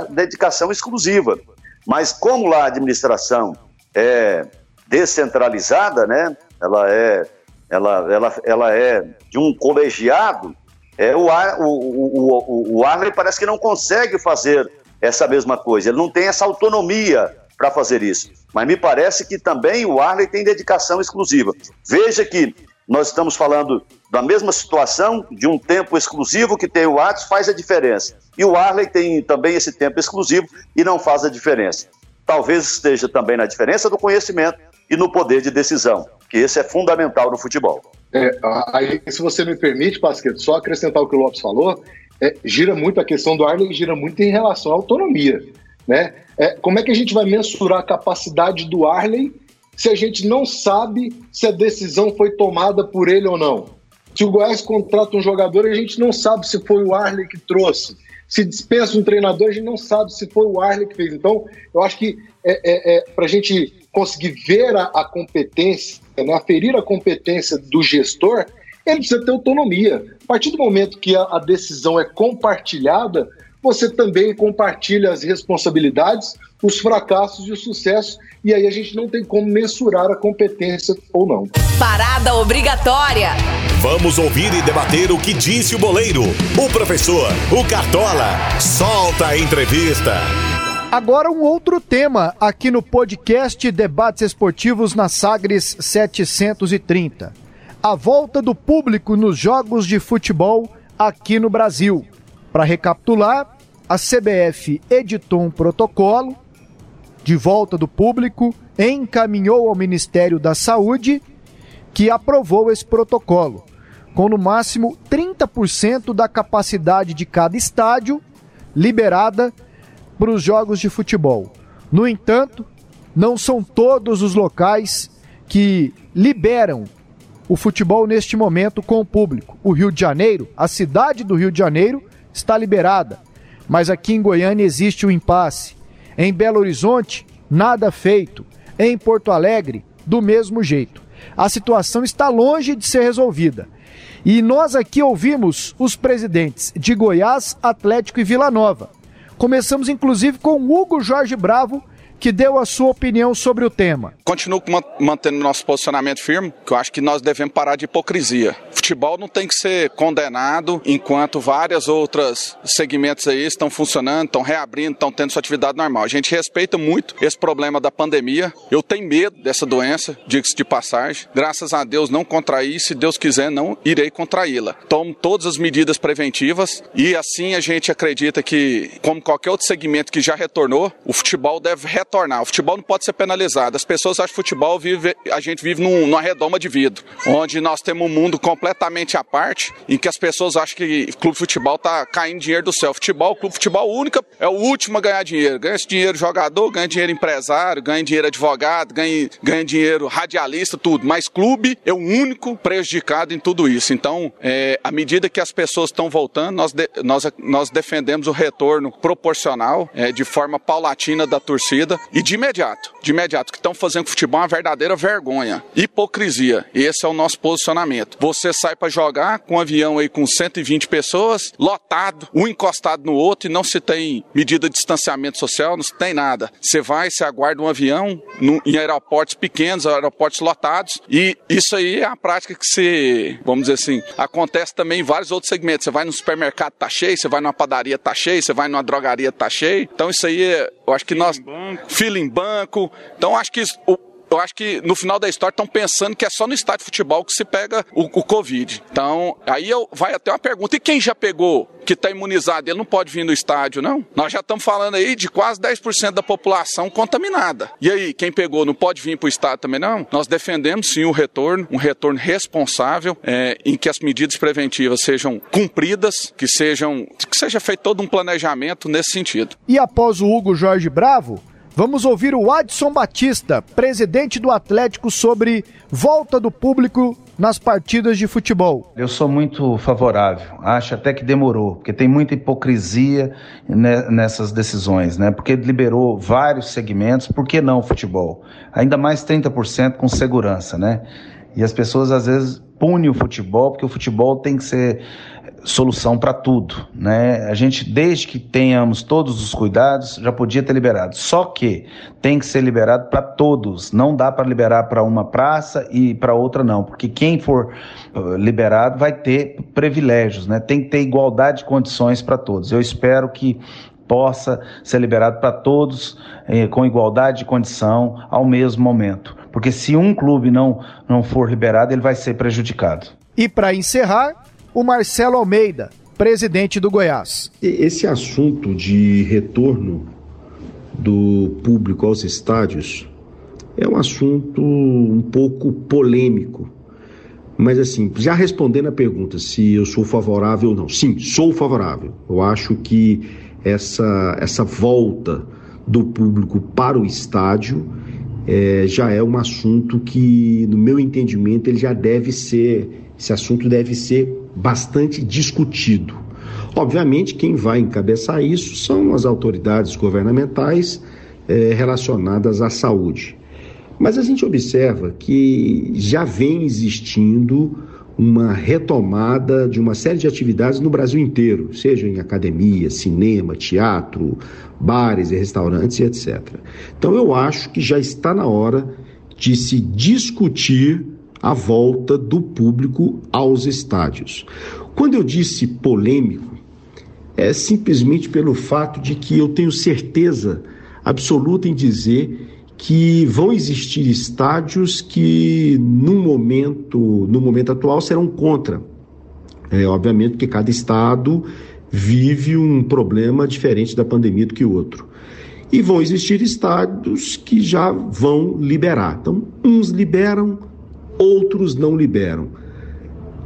dedicação exclusiva. Mas como lá a administração é descentralizada, né? Ela é, ela, ela, ela é de um colegiado. É, o, o, o, o Arley parece que não consegue fazer essa mesma coisa. Ele não tem essa autonomia para fazer isso. Mas me parece que também o Arley tem dedicação exclusiva. Veja que nós estamos falando da mesma situação, de um tempo exclusivo que tem o Atos, faz a diferença. E o Arley tem também esse tempo exclusivo e não faz a diferença. Talvez esteja também na diferença do conhecimento e no poder de decisão, que esse é fundamental no futebol. É, aí, se você me permite, Pasqueto, só acrescentar o que o Lopes falou, é, gira muito a questão do Arley, gira muito em relação à autonomia. Né? É, como é que a gente vai mensurar a capacidade do Arley se a gente não sabe se a decisão foi tomada por ele ou não. Se o Goiás contrata um jogador, a gente não sabe se foi o Arley que trouxe. Se dispensa um treinador, a gente não sabe se foi o Arley que fez. Então, eu acho que é, é, é para a gente conseguir ver a, a competência, né, aferir a competência do gestor, ele precisa ter autonomia. A partir do momento que a, a decisão é compartilhada, você também compartilha as responsabilidades, os fracassos e o sucesso, e aí a gente não tem como mensurar a competência ou não. Parada obrigatória. Vamos ouvir e debater o que disse o boleiro, o professor, o Cartola. Solta a entrevista. Agora um outro tema aqui no podcast Debates Esportivos na Sagres 730. A volta do público nos jogos de futebol aqui no Brasil. Para recapitular, a CBF editou um protocolo de volta do público, encaminhou ao Ministério da Saúde, que aprovou esse protocolo, com no máximo 30% da capacidade de cada estádio liberada para os jogos de futebol. No entanto, não são todos os locais que liberam o futebol neste momento com o público. O Rio de Janeiro, a cidade do Rio de Janeiro, está liberada, mas aqui em Goiânia existe um impasse. Em Belo Horizonte, nada feito. Em Porto Alegre, do mesmo jeito. A situação está longe de ser resolvida. E nós aqui ouvimos os presidentes de Goiás, Atlético e Vila Nova. Começamos inclusive com Hugo Jorge Bravo, que deu a sua opinião sobre o tema. Continuo mantendo nosso posicionamento firme, que eu acho que nós devemos parar de hipocrisia. Futebol não tem que ser condenado enquanto várias outras segmentos aí estão funcionando, estão reabrindo, estão tendo sua atividade normal. A gente respeita muito esse problema da pandemia. Eu tenho medo dessa doença, diga-se de passagem. Graças a Deus não contraí, se Deus quiser não irei contraí-la. Tomo todas as medidas preventivas e assim a gente acredita que, como qualquer outro segmento que já retornou, o futebol deve retornar retornar. O futebol não pode ser penalizado. As pessoas acham que futebol vive, a gente vive num, numa redoma de vidro, onde nós temos um mundo completamente à parte, em que as pessoas acham que clube futebol está caindo dinheiro do céu. Futebol, clube futebol única é o último a ganhar dinheiro. Ganha esse dinheiro jogador, ganha dinheiro empresário, ganha dinheiro advogado, ganha, ganha dinheiro radialista, tudo. Mas clube é o único prejudicado em tudo isso. Então, é, à medida que as pessoas estão voltando, nós, de, nós, nós defendemos o retorno proporcional, é, de forma paulatina da torcida, e de imediato, de imediato, que estão fazendo com o futebol uma verdadeira vergonha. Hipocrisia. Esse é o nosso posicionamento. Você sai para jogar com um avião aí com 120 pessoas, lotado, um encostado no outro e não se tem medida de distanciamento social, não se tem nada. Você vai, você aguarda um avião no, em aeroportos pequenos, aeroportos lotados, e isso aí é a prática que se, vamos dizer assim, acontece também em vários outros segmentos. Você vai no supermercado, tá cheio, você vai numa padaria, tá cheio, você vai numa drogaria, tá cheio. Então isso aí, eu acho que nós. Fila em banco. Então acho que eu acho que no final da história estão pensando que é só no estádio de futebol que se pega o, o Covid. Então, aí eu, vai até uma pergunta: e quem já pegou, que está imunizado, ele não pode vir no estádio, não? Nós já estamos falando aí de quase 10% da população contaminada. E aí, quem pegou não pode vir para o estádio também, não? Nós defendemos sim o retorno, um retorno responsável, é, em que as medidas preventivas sejam cumpridas, que sejam que seja feito todo um planejamento nesse sentido. E após o Hugo Jorge Bravo, Vamos ouvir o Adson Batista, presidente do Atlético, sobre volta do público nas partidas de futebol. Eu sou muito favorável. Acho até que demorou, porque tem muita hipocrisia nessas decisões, né? Porque liberou vários segmentos, por que não futebol? Ainda mais 30% com segurança, né? E as pessoas às vezes punem o futebol, porque o futebol tem que ser solução para tudo, né? A gente, desde que tenhamos todos os cuidados, já podia ter liberado. Só que tem que ser liberado para todos. Não dá para liberar para uma praça e para outra não, porque quem for uh, liberado vai ter privilégios, né? Tem que ter igualdade de condições para todos. Eu espero que possa ser liberado para todos eh, com igualdade de condição ao mesmo momento, porque se um clube não não for liberado, ele vai ser prejudicado. E para encerrar, o Marcelo Almeida, presidente do Goiás. Esse assunto de retorno do público aos estádios é um assunto um pouco polêmico. Mas assim, já respondendo a pergunta se eu sou favorável ou não. Sim, sou favorável. Eu acho que essa, essa volta do público para o estádio é, já é um assunto que, no meu entendimento, ele já deve ser, esse assunto deve ser bastante discutido. Obviamente, quem vai encabeçar isso são as autoridades governamentais eh, relacionadas à saúde. Mas a gente observa que já vem existindo uma retomada de uma série de atividades no Brasil inteiro, seja em academia, cinema, teatro, bares e restaurantes etc. Então eu acho que já está na hora de se discutir a volta do público aos estádios. Quando eu disse polêmico, é simplesmente pelo fato de que eu tenho certeza absoluta em dizer que vão existir estádios que no momento, no momento atual serão contra. É, obviamente que cada estado vive um problema diferente da pandemia do que o outro. E vão existir estádios que já vão liberar. Então, uns liberam, outros não liberam.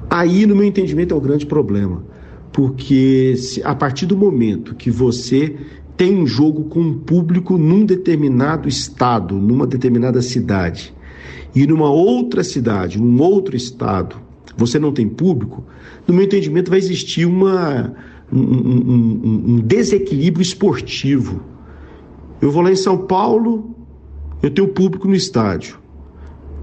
Aí, no meu entendimento, é o grande problema, porque se, a partir do momento que você tem um jogo com um público num determinado estado, numa determinada cidade, e numa outra cidade, num outro estado, você não tem público, no meu entendimento vai existir uma, um, um, um desequilíbrio esportivo. Eu vou lá em São Paulo, eu tenho público no estádio.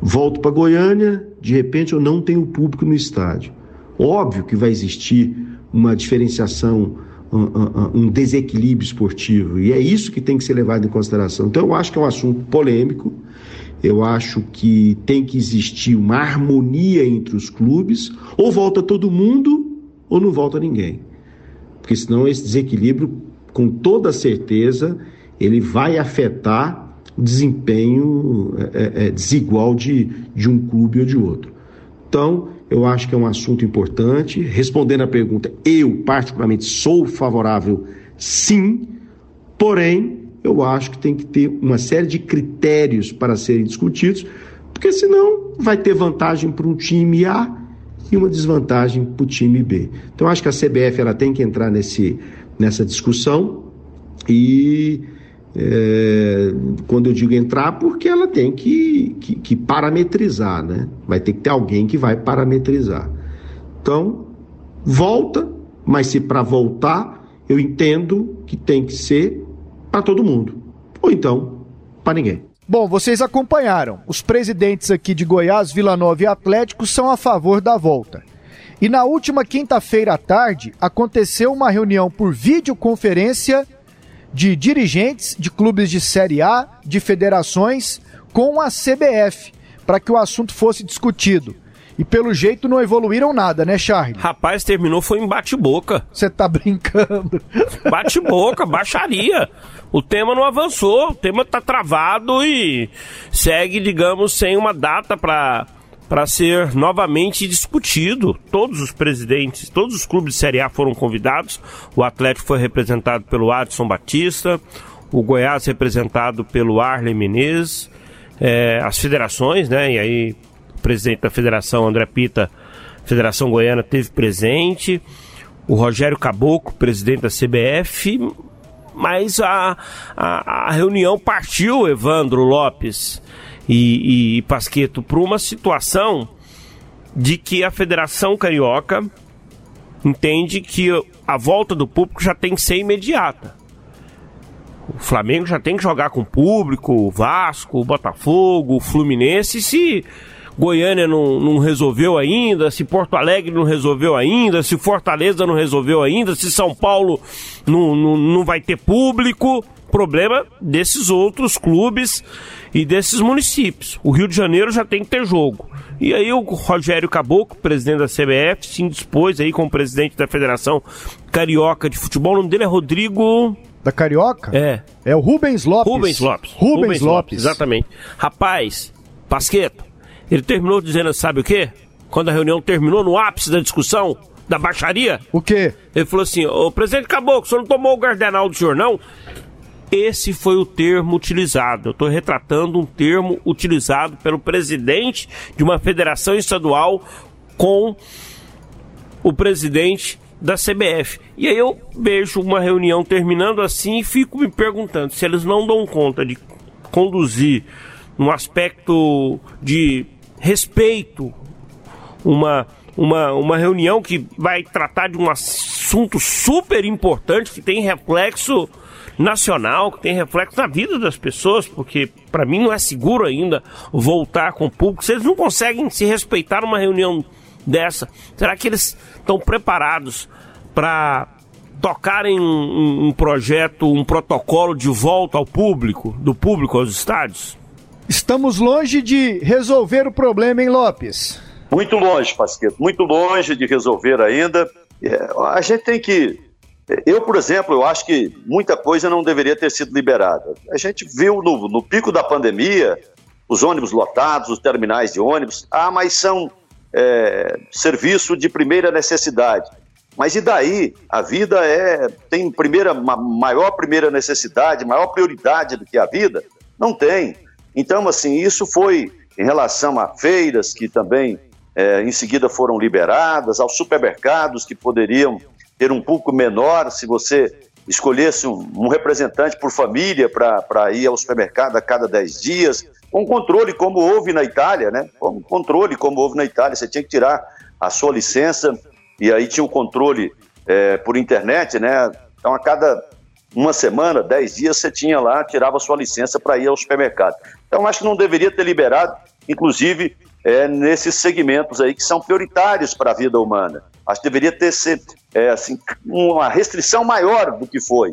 Volto para Goiânia, de repente eu não tenho público no estádio. Óbvio que vai existir uma diferenciação, um, desequilíbrio esportivo, e é isso que tem que ser levado em consideração. Então eu acho que é um assunto polêmico, eu acho que tem que existir uma harmonia entre os clubes, ou volta todo mundo, ou não volta ninguém. Porque senão esse desequilíbrio, com toda certeza, ele vai afetar desempenho é, é, é, desigual de, de um clube ou de outro. Então, eu acho que é um assunto importante. Respondendo à pergunta, eu particularmente sou favorável, sim, porém, eu acho que tem que ter uma série de critérios para serem discutidos, porque senão vai ter vantagem para um time A e uma desvantagem para o time B. Então, acho que a CBF ela tem que entrar nesse, nessa discussão e é, quando eu digo entrar, porque ela tem que, que, que, parametrizar, né? Vai ter que ter alguém que vai parametrizar. Então, volta, mas se para voltar, eu entendo que tem que ser para todo mundo. Ou então, para ninguém. Bom, vocês acompanharam. Os presidentes aqui de Goiás, Vila Nova e Atlético são a favor da volta. E na última quinta-feira à tarde, aconteceu uma reunião por videoconferência de dirigentes de clubes de Série A, de federações, com a CBF, para que o assunto fosse discutido. E pelo jeito não evoluíram nada, né, Charlie? Rapaz, terminou foi em bate-boca. Você tá brincando. Bate-boca, baixaria. O tema não avançou, o tema tá travado e segue, digamos, sem uma data para para ser novamente discutido. Todos os presidentes, todos os clubes de Série A foram convidados. O Atlético foi representado pelo Adson Batista, o Goiás representado pelo Arlen Menezes, é, as federações, né? E aí o presidente da federação, André Pita, Federação Goiana, teve presente. O Rogério Caboclo, presidente da CBF, mas a, a, a reunião partiu, Evandro Lopes e, e Pasqueto, para uma situação de que a Federação Carioca entende que a volta do público já tem que ser imediata. O Flamengo já tem que jogar com o público, o Vasco, o Botafogo, o Fluminense. Se Goiânia não, não resolveu ainda, se Porto Alegre não resolveu ainda, se Fortaleza não resolveu ainda, se São Paulo não, não, não vai ter público, problema desses outros clubes e desses municípios. O Rio de Janeiro já tem que ter jogo. E aí o Rogério Caboclo, presidente da CBF, se indispôs aí com o presidente da Federação Carioca de Futebol. O nome dele é Rodrigo... Da Carioca? É. É o Rubens Lopes. Rubens Lopes. Rubens, Rubens Lopes. Lopes. Exatamente. Rapaz, Pasqueto, ele terminou dizendo, sabe o quê? Quando a reunião terminou, no ápice da discussão, da baixaria. O quê? Ele falou assim: Ô presidente Caboclo, o senhor não tomou o gardenal do senhor, não? Esse foi o termo utilizado. Eu estou retratando um termo utilizado pelo presidente de uma federação estadual com o presidente da CBF. E aí eu vejo uma reunião terminando assim e fico me perguntando se eles não dão conta de conduzir um aspecto de respeito, uma, uma, uma reunião que vai tratar de um assunto super importante que tem reflexo nacional, que tem reflexo na vida das pessoas, porque para mim não é seguro ainda voltar com o público. Se eles não conseguem se respeitar numa reunião dessa, será que eles estão preparados para tocarem um, um, projeto, um protocolo de volta ao público, do público aos estádios? Estamos longe de resolver o problema, hein, Lopes? Muito longe, Pasqueto, muito longe de resolver ainda. É, a gente tem que eu, por exemplo, eu acho que muita coisa não deveria ter sido liberada. A gente viu no, no pico da pandemia os ônibus lotados, os terminais de ônibus. Ah, mas são é, serviço de primeira necessidade. Mas e daí? A vida é tem primeira, maior primeira necessidade, maior prioridade do que a vida? Não tem. Então, assim, isso foi em relação a feiras que também é, em seguida foram liberadas, aos supermercados que poderiam ter um público menor se você escolhesse um, um representante por família para ir ao supermercado a cada 10 dias, com controle como houve na Itália, né? Com controle como houve na Itália, você tinha que tirar a sua licença e aí tinha o um controle é, por internet, né? Então a cada uma semana, 10 dias, você tinha lá, tirava a sua licença para ir ao supermercado. Então acho que não deveria ter liberado, inclusive é, nesses segmentos aí que são prioritários para a vida humana. Acho que deveria ter ser, é, assim, uma restrição maior do que foi.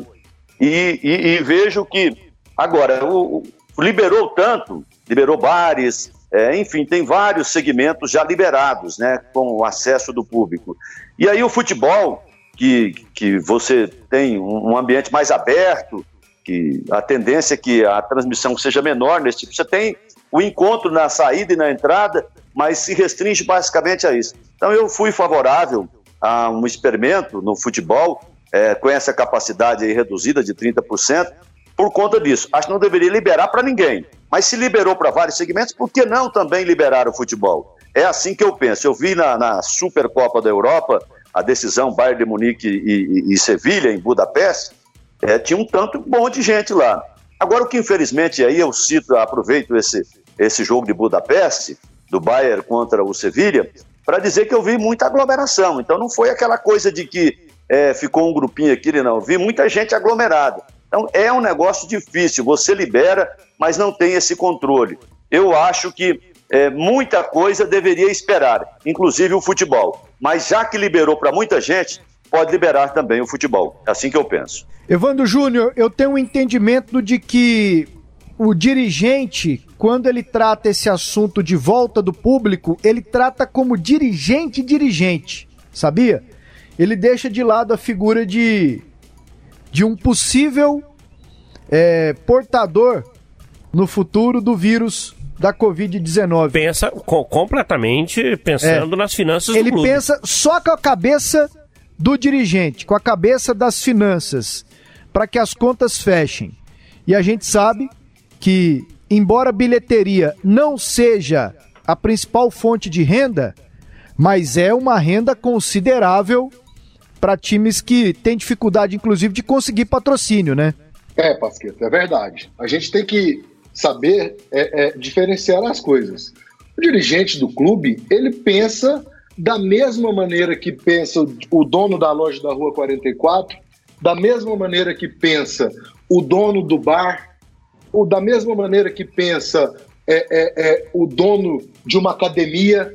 E, e, e vejo que, agora, o, o, liberou tanto, liberou bares, é, enfim, tem vários segmentos já liberados, né, com o acesso do público. E aí o futebol, que, que você tem um ambiente mais aberto, que a tendência é que a transmissão seja menor nesse tipo, você tem o encontro na saída e na entrada, mas se restringe basicamente a isso. Então eu fui favorável a um experimento no futebol é, com essa capacidade reduzida de 30%, por conta disso. Acho que não deveria liberar para ninguém, mas se liberou para vários segmentos, por que não também liberar o futebol? É assim que eu penso. Eu vi na, na Supercopa da Europa a decisão Bayern de Munique e, e, e Sevilha, em Budapeste, é, tinha um tanto bom de gente lá. Agora, o que infelizmente aí eu cito, aproveito esse, esse jogo de Budapeste, do Bayern contra o Sevilha, para dizer que eu vi muita aglomeração. Então não foi aquela coisa de que é, ficou um grupinho aqui, não. Eu vi muita gente aglomerada. Então é um negócio difícil. Você libera, mas não tem esse controle. Eu acho que é, muita coisa deveria esperar, inclusive o futebol. Mas já que liberou para muita gente, pode liberar também o futebol. É assim que eu penso. Evandro Júnior, eu tenho um entendimento de que o dirigente, quando ele trata esse assunto de volta do público, ele trata como dirigente dirigente, sabia? Ele deixa de lado a figura de, de um possível é, portador no futuro do vírus da Covid-19. Pensa co completamente pensando é. nas finanças Ele do clube. Ele pensa só com a cabeça do dirigente, com a cabeça das finanças, para que as contas fechem. E a gente sabe que, embora bilheteria não seja a principal fonte de renda, mas é uma renda considerável para times que têm dificuldade, inclusive, de conseguir patrocínio, né? É, Pasqueta, é verdade. A gente tem que saber é, é, diferenciar as coisas. O dirigente do clube, ele pensa da mesma maneira que pensa o dono da loja da Rua 44, da mesma maneira que pensa o dono do bar, ou da mesma maneira que pensa é, é, é, o dono de uma academia,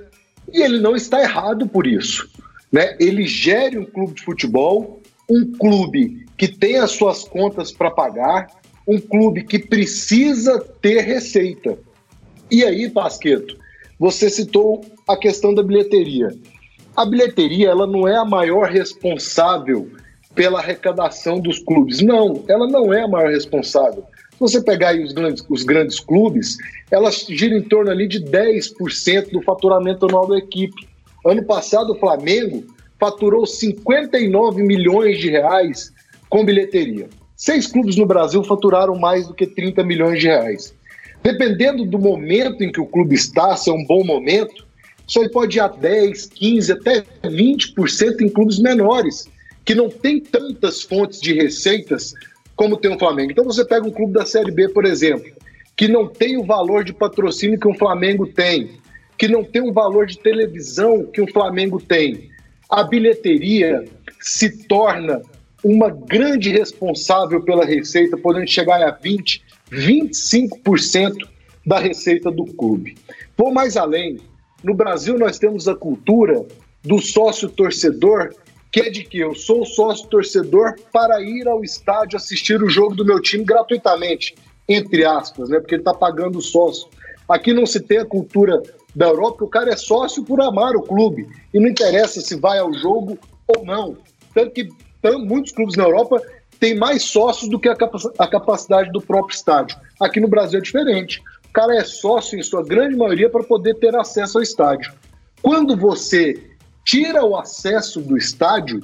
e ele não está errado por isso. Né? Ele gere um clube de futebol, um clube que tem as suas contas para pagar, um clube que precisa ter receita. E aí, Pasqueto, você citou a questão da bilheteria. A bilheteria ela não é a maior responsável pela arrecadação dos clubes. Não, ela não é a maior responsável. Se você pegar aí os grandes, os grandes clubes, elas giram em torno ali de 10% do faturamento anual da equipe. Ano passado, o Flamengo faturou 59 milhões de reais com bilheteria. Seis clubes no Brasil faturaram mais do que 30 milhões de reais. Dependendo do momento em que o clube está, se é um bom momento, isso aí pode ir a 10, 15, até 20% em clubes menores, que não tem tantas fontes de receitas como tem o Flamengo. Então você pega um clube da Série B, por exemplo, que não tem o valor de patrocínio que o Flamengo tem, que não tem o valor de televisão que o Flamengo tem. A bilheteria se torna uma grande responsável pela receita, podendo chegar a 20, 25% da receita do clube. Vou mais além. No Brasil, nós temos a cultura do sócio torcedor, que é de que eu sou sócio torcedor para ir ao estádio assistir o jogo do meu time gratuitamente, entre aspas, né? Porque ele está pagando o sócio. Aqui não se tem a cultura da Europa, o cara é sócio por amar o clube. E não interessa se vai ao jogo ou não. Tanto que muitos clubes na Europa têm mais sócios do que a, a capacidade do próprio estádio. Aqui no Brasil é diferente. O cara é sócio, em sua grande maioria, para poder ter acesso ao estádio. Quando você tira o acesso do estádio,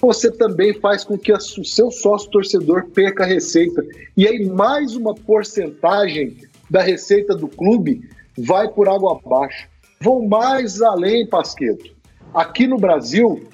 você também faz com que o seu sócio torcedor perca a receita. E aí, mais uma porcentagem da receita do clube vai por água abaixo. Vou mais além, Pasqueto. Aqui no Brasil,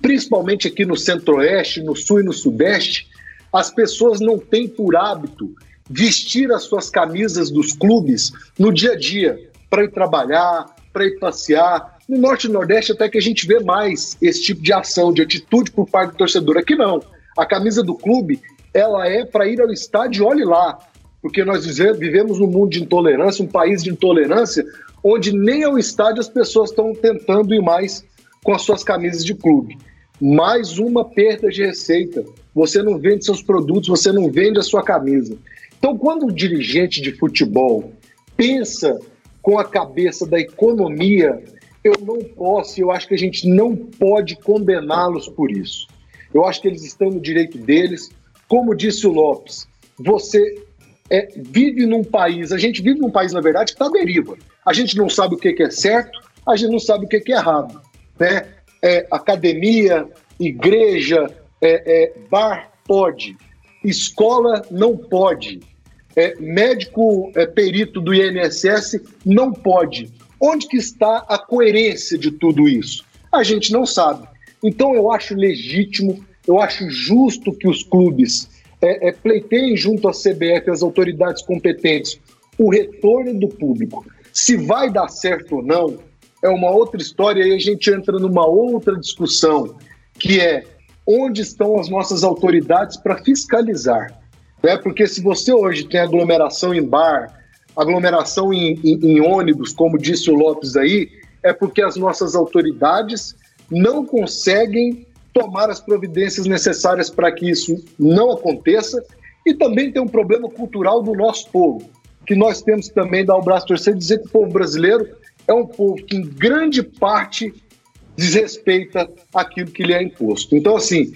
principalmente aqui no centro-oeste, no sul e no sudeste, as pessoas não têm por hábito vestir as suas camisas dos clubes no dia a dia, para ir trabalhar, para ir passear. No norte e nordeste até que a gente vê mais esse tipo de ação, de atitude por parte do torcedor. Aqui não. A camisa do clube, ela é para ir ao estádio, olhe lá. Porque nós vivemos num mundo de intolerância, um país de intolerância, onde nem ao estádio as pessoas estão tentando ir mais com as suas camisas de clube. Mais uma perda de receita. Você não vende seus produtos, você não vende a sua camisa. Então, quando o dirigente de futebol pensa com a cabeça da economia, eu não posso, eu acho que a gente não pode condená-los por isso. Eu acho que eles estão no direito deles. Como disse o Lopes, você é, vive num país, a gente vive num país, na verdade, que está deriva. A gente não sabe o que é certo, a gente não sabe o que é errado né? É, academia, igreja, é, é, bar pode, escola não pode, é, médico é, perito do INSS não pode. Onde que está a coerência de tudo isso? A gente não sabe. Então eu acho legítimo, eu acho justo que os clubes é, é, pleiteiem junto à CBF, as autoridades competentes, o retorno do público. Se vai dar certo ou não, é uma outra história e a gente entra numa outra discussão, que é onde estão as nossas autoridades para fiscalizar. Né? Porque se você hoje tem aglomeração em bar, aglomeração em, em, em ônibus, como disse o Lopes aí, é porque as nossas autoridades não conseguem tomar as providências necessárias para que isso não aconteça. E também tem um problema cultural do nosso povo, que nós temos também dar o braço torcer e dizer que o povo brasileiro é um povo que, em grande parte, desrespeita aquilo que lhe é imposto. Então, assim,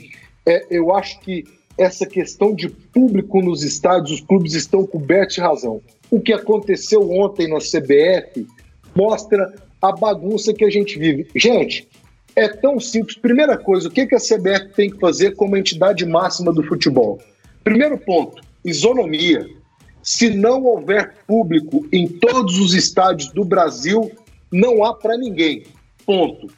é, eu acho que essa questão de público nos estádios, os clubes estão cobertos de razão. O que aconteceu ontem na CBF mostra a bagunça que a gente vive. Gente, é tão simples. Primeira coisa, o que, a CBF tem que fazer como entidade máxima do futebol? Primeiro ponto, isonomia. Se não houver público em todos os estádios do Brasil, não há para ninguém. Ponto.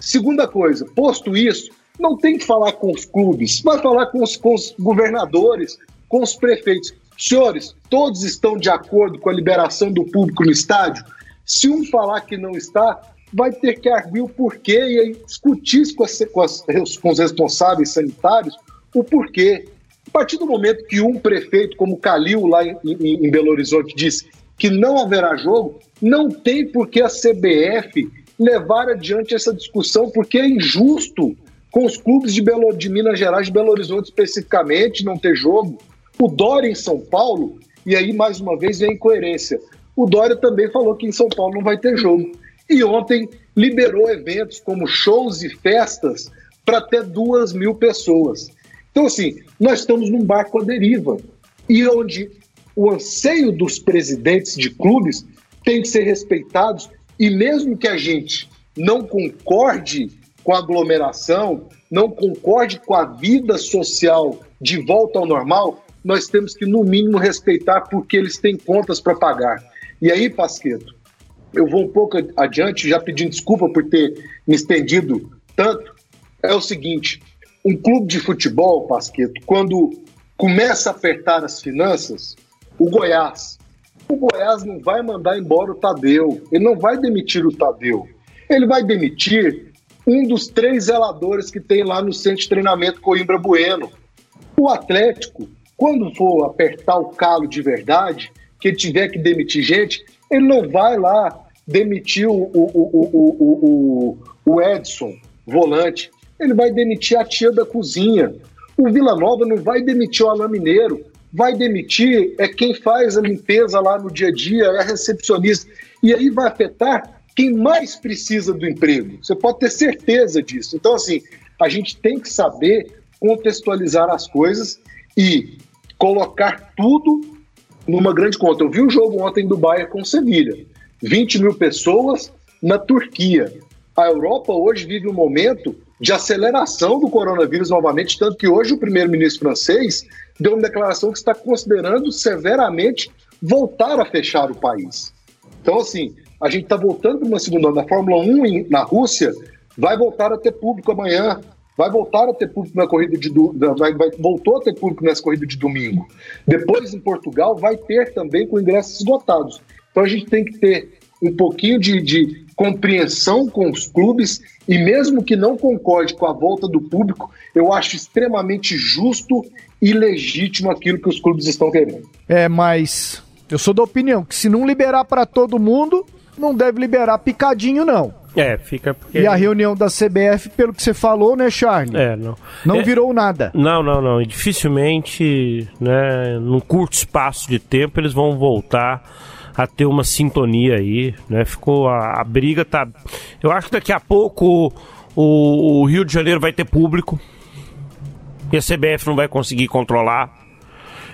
Segunda coisa, posto isso, não tem que falar com os clubes, vai falar com os, com os governadores, com os prefeitos. Senhores, todos estão de acordo com a liberação do público no estádio? Se um falar que não está, vai ter que arguir o porquê e aí discutir com, as, com, as, com os responsáveis sanitários o porquê. A partir do momento que um prefeito, como Calil, lá em, em, Belo Horizonte, disse que não haverá jogo, não tem por que a CBF levar adiante essa discussão, porque é injusto com os clubes de, Belo, de Minas Gerais, de Belo Horizonte especificamente, não ter jogo. O Dória em São Paulo, e aí mais uma vez vem a incoerência. O Dória também falou que em São Paulo não vai ter jogo. E ontem liberou eventos como shows e festas para até duas mil pessoas. Então, assim, nós estamos num barco à deriva. E onde o anseio dos presidentes de clubes tem que ser respeitados e mesmo que a gente não concorde com a aglomeração, não concorde com a vida social de volta ao normal, nós temos que, no mínimo, respeitar porque eles têm contas para pagar. E aí, Pasqueto, eu vou um pouco adiante, já pedindo desculpa por ter me estendido tanto. É o seguinte: um clube de futebol, Pasqueto, quando começa a apertar as finanças, o Goiás, o Goiás não vai mandar embora o Tadeu, ele não vai demitir o Tadeu. Ele vai demitir um dos três zeladores que tem lá no centro de treinamento Coimbra Bueno. O Atlético, quando for apertar o calo de verdade, que ele tiver que demitir gente, ele não vai lá demitir o, o, o, o, Edson, volante. Ele vai demitir a tia da cozinha. O Vila Nova não vai demitir o Alain Mineiro vai demitir é quem faz a limpeza lá no dia a dia, é a recepcionista. E aí vai afetar quem mais precisa do emprego. Você pode ter certeza disso. Então, assim, a gente tem que saber contextualizar as coisas e colocar tudo numa grande conta. Eu vi o jogo ontem do Bayern com Sevilha. 20 mil pessoas na Turquia. A Europa hoje vive um momento de aceleração do coronavírus novamente, tanto que hoje o primeiro-ministro francês deu uma declaração que está considerando severamente voltar a fechar o país. Então, assim, a gente está voltando para uma segunda onda. A Fórmula 1 na Rússia vai voltar a ter público amanhã, vai voltar a ter público na corrida de vai, vai, voltou a ter público nessa corrida de domingo. Depois em Portugal vai ter também com ingressos esgotados. Então a gente tem que ter um pouquinho de, de compreensão com os clubes e mesmo que não concorde com a volta do público, eu acho extremamente justo e legítimo aquilo que os clubes estão querendo. É, mas eu sou da opinião que se não liberar para todo mundo, não deve liberar picadinho não. É, fica porque... E a reunião da CBF, pelo que você falou, né, Charlie? É, não. Não é... virou nada. Não, não, não. E dificilmente, né, num curto espaço de tempo, eles vão voltar a ter uma sintonia aí, né? Ficou a, a briga tá. Eu acho que daqui a pouco o, o, Rio de Janeiro vai ter público e a CBF não vai conseguir controlar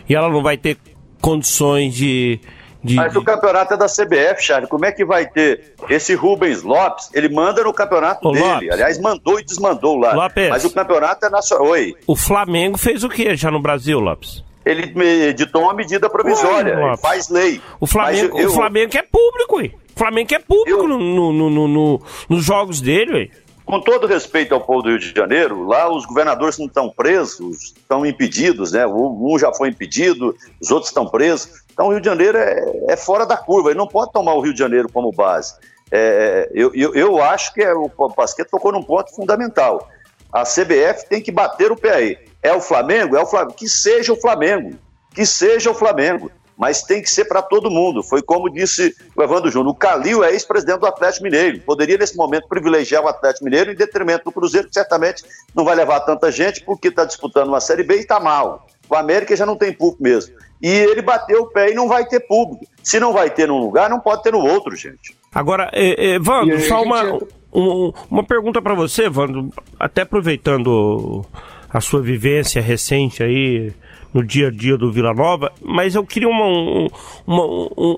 e ela não vai ter condições de de, Mas o campeonato é da CBF, Charlie. Como é que vai ter? Esse Rubens Lopes, ele manda no campeonato Ô, dele. Lopes. Aliás, mandou e desmandou lá. Lopes. Mas o campeonato é nacional. Oi. O Flamengo fez o que já no Brasil, Lopes? ele editou uma medida provisória, faz lei. O Flamengo, eu, o Flamengo é público, ué. O Flamengo é público eu, no, no, no, no, nos jogos dele, ué. Com todo respeito ao povo do Rio de Janeiro, lá os governadores não estão presos, estão impedidos, né? Um já foi impedido, os outros estão presos. Então o Rio de Janeiro é, é fora da curva, ele não pode tomar o Rio de Janeiro como base. É, eu, eu, eu, acho que é, o Pasquete tocou num ponto fundamental. A CBF tem que bater o pé aí. É o Flamengo? É o Flamengo. Que seja o Flamengo. que seja o Flamengo mas tem que ser para todo mundo. Foi como disse o Evandro Júnior. O Calil é ex-presidente do Atlético Mineiro. Poderia, nesse momento, privilegiar o Atlético Mineiro em detrimento do Cruzeiro, que certamente não vai levar tanta gente porque está disputando uma Série B e está mal. O América já não tem público mesmo. E ele bateu o pé e não vai ter público. Se não vai ter num lugar, não pode ter no outro, gente. Agora, Evandro, só uma, um, uma pergunta para você, Evandro. Até aproveitando a sua vivência recente aí no dia a dia do Vila Nova, mas eu queria uma, uma,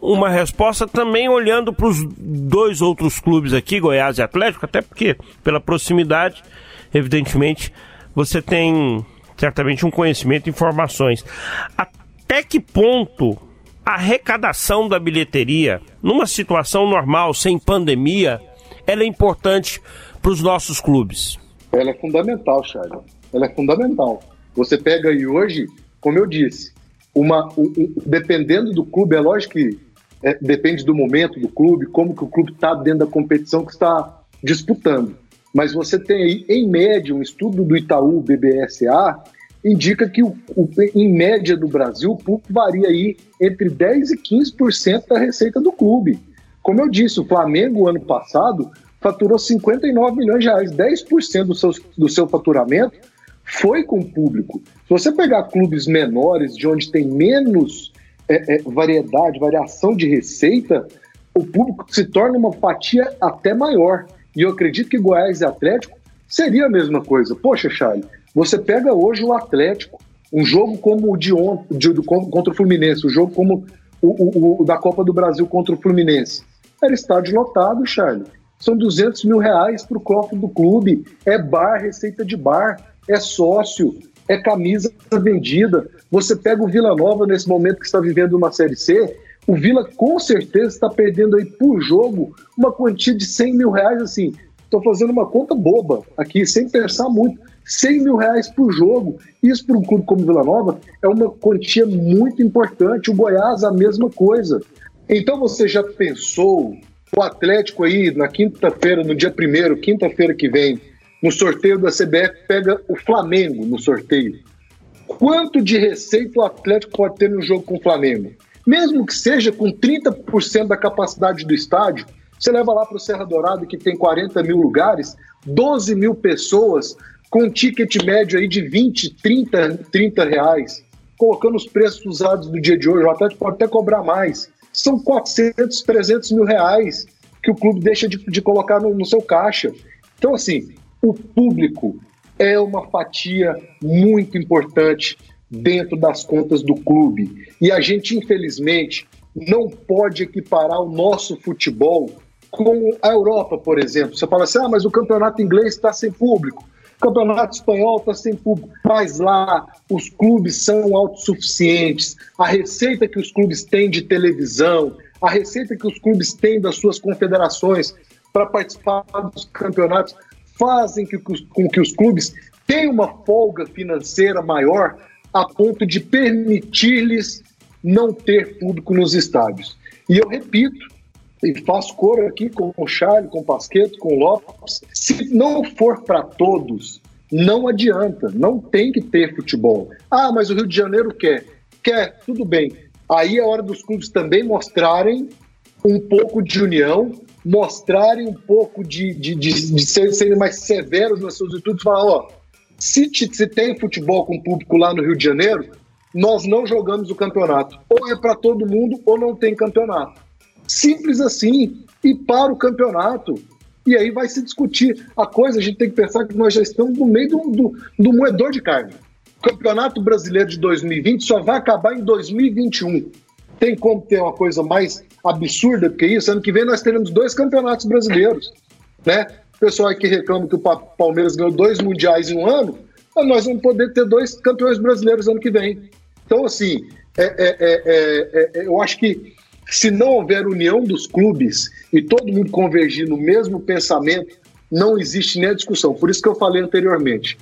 uma resposta também olhando para os dois outros clubes aqui, Goiás e Atlético, até porque, pela proximidade, evidentemente, você tem certamente um conhecimento e informações. Até que ponto a arrecadação da bilheteria, numa situação normal, sem pandemia, ela é importante para os nossos clubes? Ela é fundamental, Charles. Ela é fundamental. Você pega aí hoje como eu disse, uma, um, um, dependendo do clube, é lógico que é, depende do momento do clube, como que o clube está dentro da competição que está disputando. Mas você tem aí, em média, um estudo do Itaú BBSA indica que, o, o, em média do Brasil, o público varia aí entre 10% e 15% da receita do clube. Como eu disse, o Flamengo, ano passado, faturou 59 milhões de reais, 10% do seu, do seu faturamento foi com o público. Se você pegar clubes menores, de onde tem menos é, é, variedade, variação de receita, o público se torna uma fatia até maior. E eu acredito que Goiás e Atlético seria a mesma coisa. Poxa, Charlie, você pega hoje o Atlético, um jogo como o de ontem, contra o Fluminense, um jogo como o, o, o, da Copa do Brasil contra o Fluminense. Era estádio lotado, Charlie. São 200 mil reais para o cofre do clube. É bar, receita de bar é sócio, é camisa vendida. Você pega o Vila Nova nesse momento que está vivendo uma Série C, o Vila com certeza está perdendo aí por jogo uma quantia de 100 mil reais, assim, estou fazendo uma conta boba aqui, sem pensar muito, 100 mil reais por jogo. Isso para um clube como Vila Nova é uma quantia muito importante. O Goiás, a mesma coisa. Então você já pensou o Atlético aí na quinta-feira, no dia primeiro, quinta-feira que vem, no sorteio da CBF pega o Flamengo no sorteio. Quanto de receita o Atlético pode ter no jogo com o Flamengo? Mesmo que seja com 30% da capacidade do estádio, você leva lá para o Serra Dourada, que tem 40 mil lugares, 12 mil pessoas, com um ticket médio aí de 20, 30, 30 reais. Colocando os preços usados do dia de hoje, o Atlético pode até cobrar mais. São 400, 300 mil reais que o clube deixa de, de colocar no, no seu caixa. Então, assim, o público é uma fatia muito importante dentro das contas do clube. E a gente, infelizmente, não pode equiparar o nosso futebol com a Europa, por exemplo. Você fala assim, ah, mas o campeonato inglês está sem público, campeonato espanhol está sem público. Mas lá os clubes são autossuficientes, a receita que os clubes têm de televisão, a receita que os clubes têm das suas confederações para participar dos campeonatos fazem que, com que os clubes tenham uma folga financeira maior a ponto de permitir-lhes não ter público nos estádios. E eu repito, e faço coro aqui com o Charles, com o Pasqueto, com o Lopes, se não for para todos, não adianta, não tem que ter futebol. Ah, mas o Rio de Janeiro quer. Quer, tudo bem. Aí é hora dos clubes também mostrarem um pouco de união, mostrarem um pouco de, de, de, de serem mais severos nas suas atitudes, falar, ó, se, se tem futebol com público lá no Rio de Janeiro, nós não jogamos o campeonato. Ou é para todo mundo ou não tem campeonato. Simples assim. E para o campeonato. E aí vai se discutir. A coisa, a gente tem que pensar que nós já estamos no meio do, do, do moedor de carne. O Campeonato Brasileiro de 2020 só vai acabar em 2021. Tem como ter uma coisa mais absurda do que isso. Ano que vem nós teremos dois campeonatos brasileiros, né? O pessoal que reclama que o Palmeiras ganhou dois mundiais em um ano, nós vamos poder ter dois campeões brasileiros ano que vem. Então, assim, é, é, é, é, eu acho que se não houver união dos clubes e todo mundo convergir no mesmo pensamento, não existe nem a discussão. Por isso que eu falei anteriormente.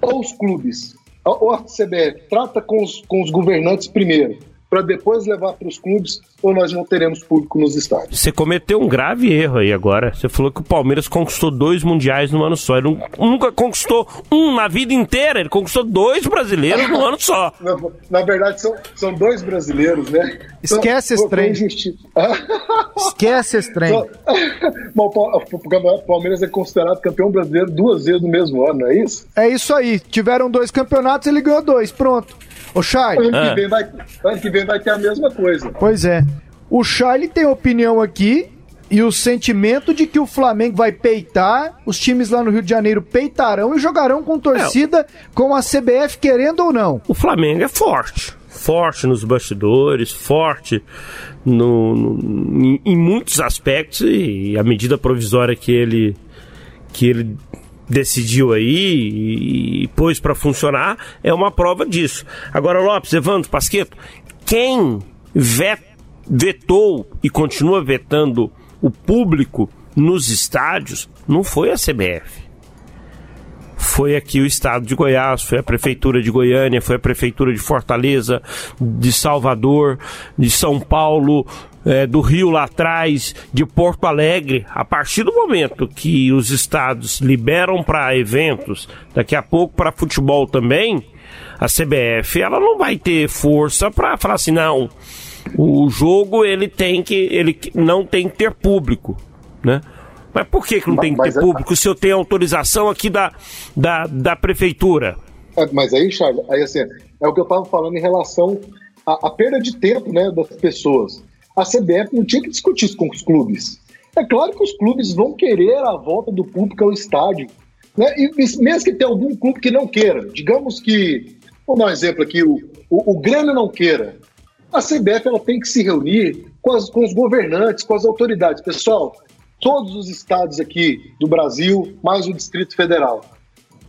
Ou os clubes, ou a CBF, trata com os, com os governantes primeiro, para depois levar para os clubes ou nós não teremos público nos estádios. Você cometeu um grave erro aí agora. Você falou que o Palmeiras conquistou dois mundiais no ano só. Ele nunca conquistou um na vida inteira. Ele conquistou dois brasileiros no ano só. Na, na verdade, são, são dois brasileiros, né? Esquece esse trem. Esquece esse trem. o Palmeiras é considerado campeão brasileiro duas vezes no mesmo ano, não é isso? É isso aí. Tiveram dois campeonatos, ele ganhou dois. Pronto. Ô, Chay. Ano, ah. que vem vai, ano que vem vai ter a mesma coisa. Pois é. O Charlie tem opinião aqui e o sentimento de que o Flamengo vai peitar, os times lá no Rio de Janeiro peitarão e jogarão com torcida é. com a CBF querendo ou não. O Flamengo é forte. Forte nos bastidores, forte no, no em, em, muitos aspectos e a medida provisória que ele que ele decidiu aí e, e pôs para funcionar é uma prova disso. Agora, Lopes, Evandro, Pasqueto, quem vet, vetou e continua vetando o público nos estádios não foi a CBF. Foi aqui o estado de Goiás, foi a prefeitura de Goiânia, foi a prefeitura de Fortaleza, de Salvador, de São Paulo, é, do Rio lá atrás, de Porto Alegre, a partir do momento que os estados liberam para eventos, daqui a pouco para futebol também, a CBF ela não vai ter força para falar assim, não, o jogo ele tem que ele não tem que ter público, né? Mas por que, que não tem que ter é- público se eu tenho autorização aqui da, da, da prefeitura? É, mas aí, Charles, aí assim, é o que eu estava falando em relação à, à perda de tempo né, das pessoas a CBF não tinha que discutir isso com os clubes. É claro que os clubes vão querer a volta do público ao estádio. Né? E mesmo que tenha algum clube que não queira, digamos que, vou dar um exemplo aqui, o, o, o Grêmio não queira, a CBF ela tem que se reunir com, as, com os governantes, com as autoridades. Pessoal, todos os estados aqui do Brasil, mais o Distrito Federal,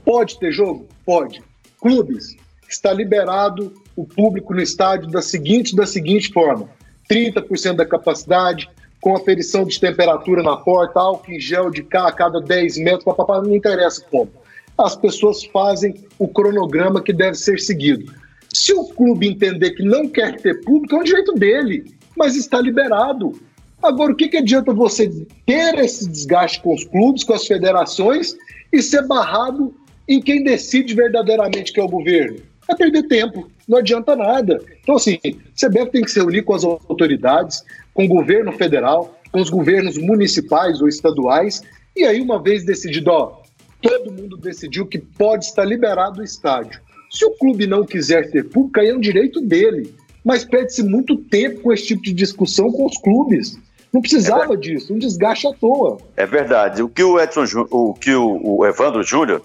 pode ter jogo? Pode. Clubes, está liberado o público no estádio da seguinte, da seguinte forma 30% da capacidade, com aferição de temperatura na porta, álcool em gel de cá a cada 10 metros, papapá, não interessa como. As pessoas fazem o cronograma que deve ser seguido. Se o clube entender que não quer ter público, é um direito dele, mas está liberado. Agora, o que, que adianta você ter esse desgaste com os clubes, com as federações e ser barrado em quem decide verdadeiramente que é o governo? É perder tempo não adianta nada. Então, assim, o CBF tem que se reunir com as autoridades, com o governo federal, com os governos municipais ou estaduais, e aí, uma vez decidido, ó, todo mundo decidiu que pode estar liberado o estádio. Se o clube não quiser ter público, aí é um direito dele. Mas perde-se muito tempo com esse tipo de discussão com os clubes. Não precisava é disso, um desgaste à toa. É verdade. O que o Edson, o que o, o Evandro Júnior,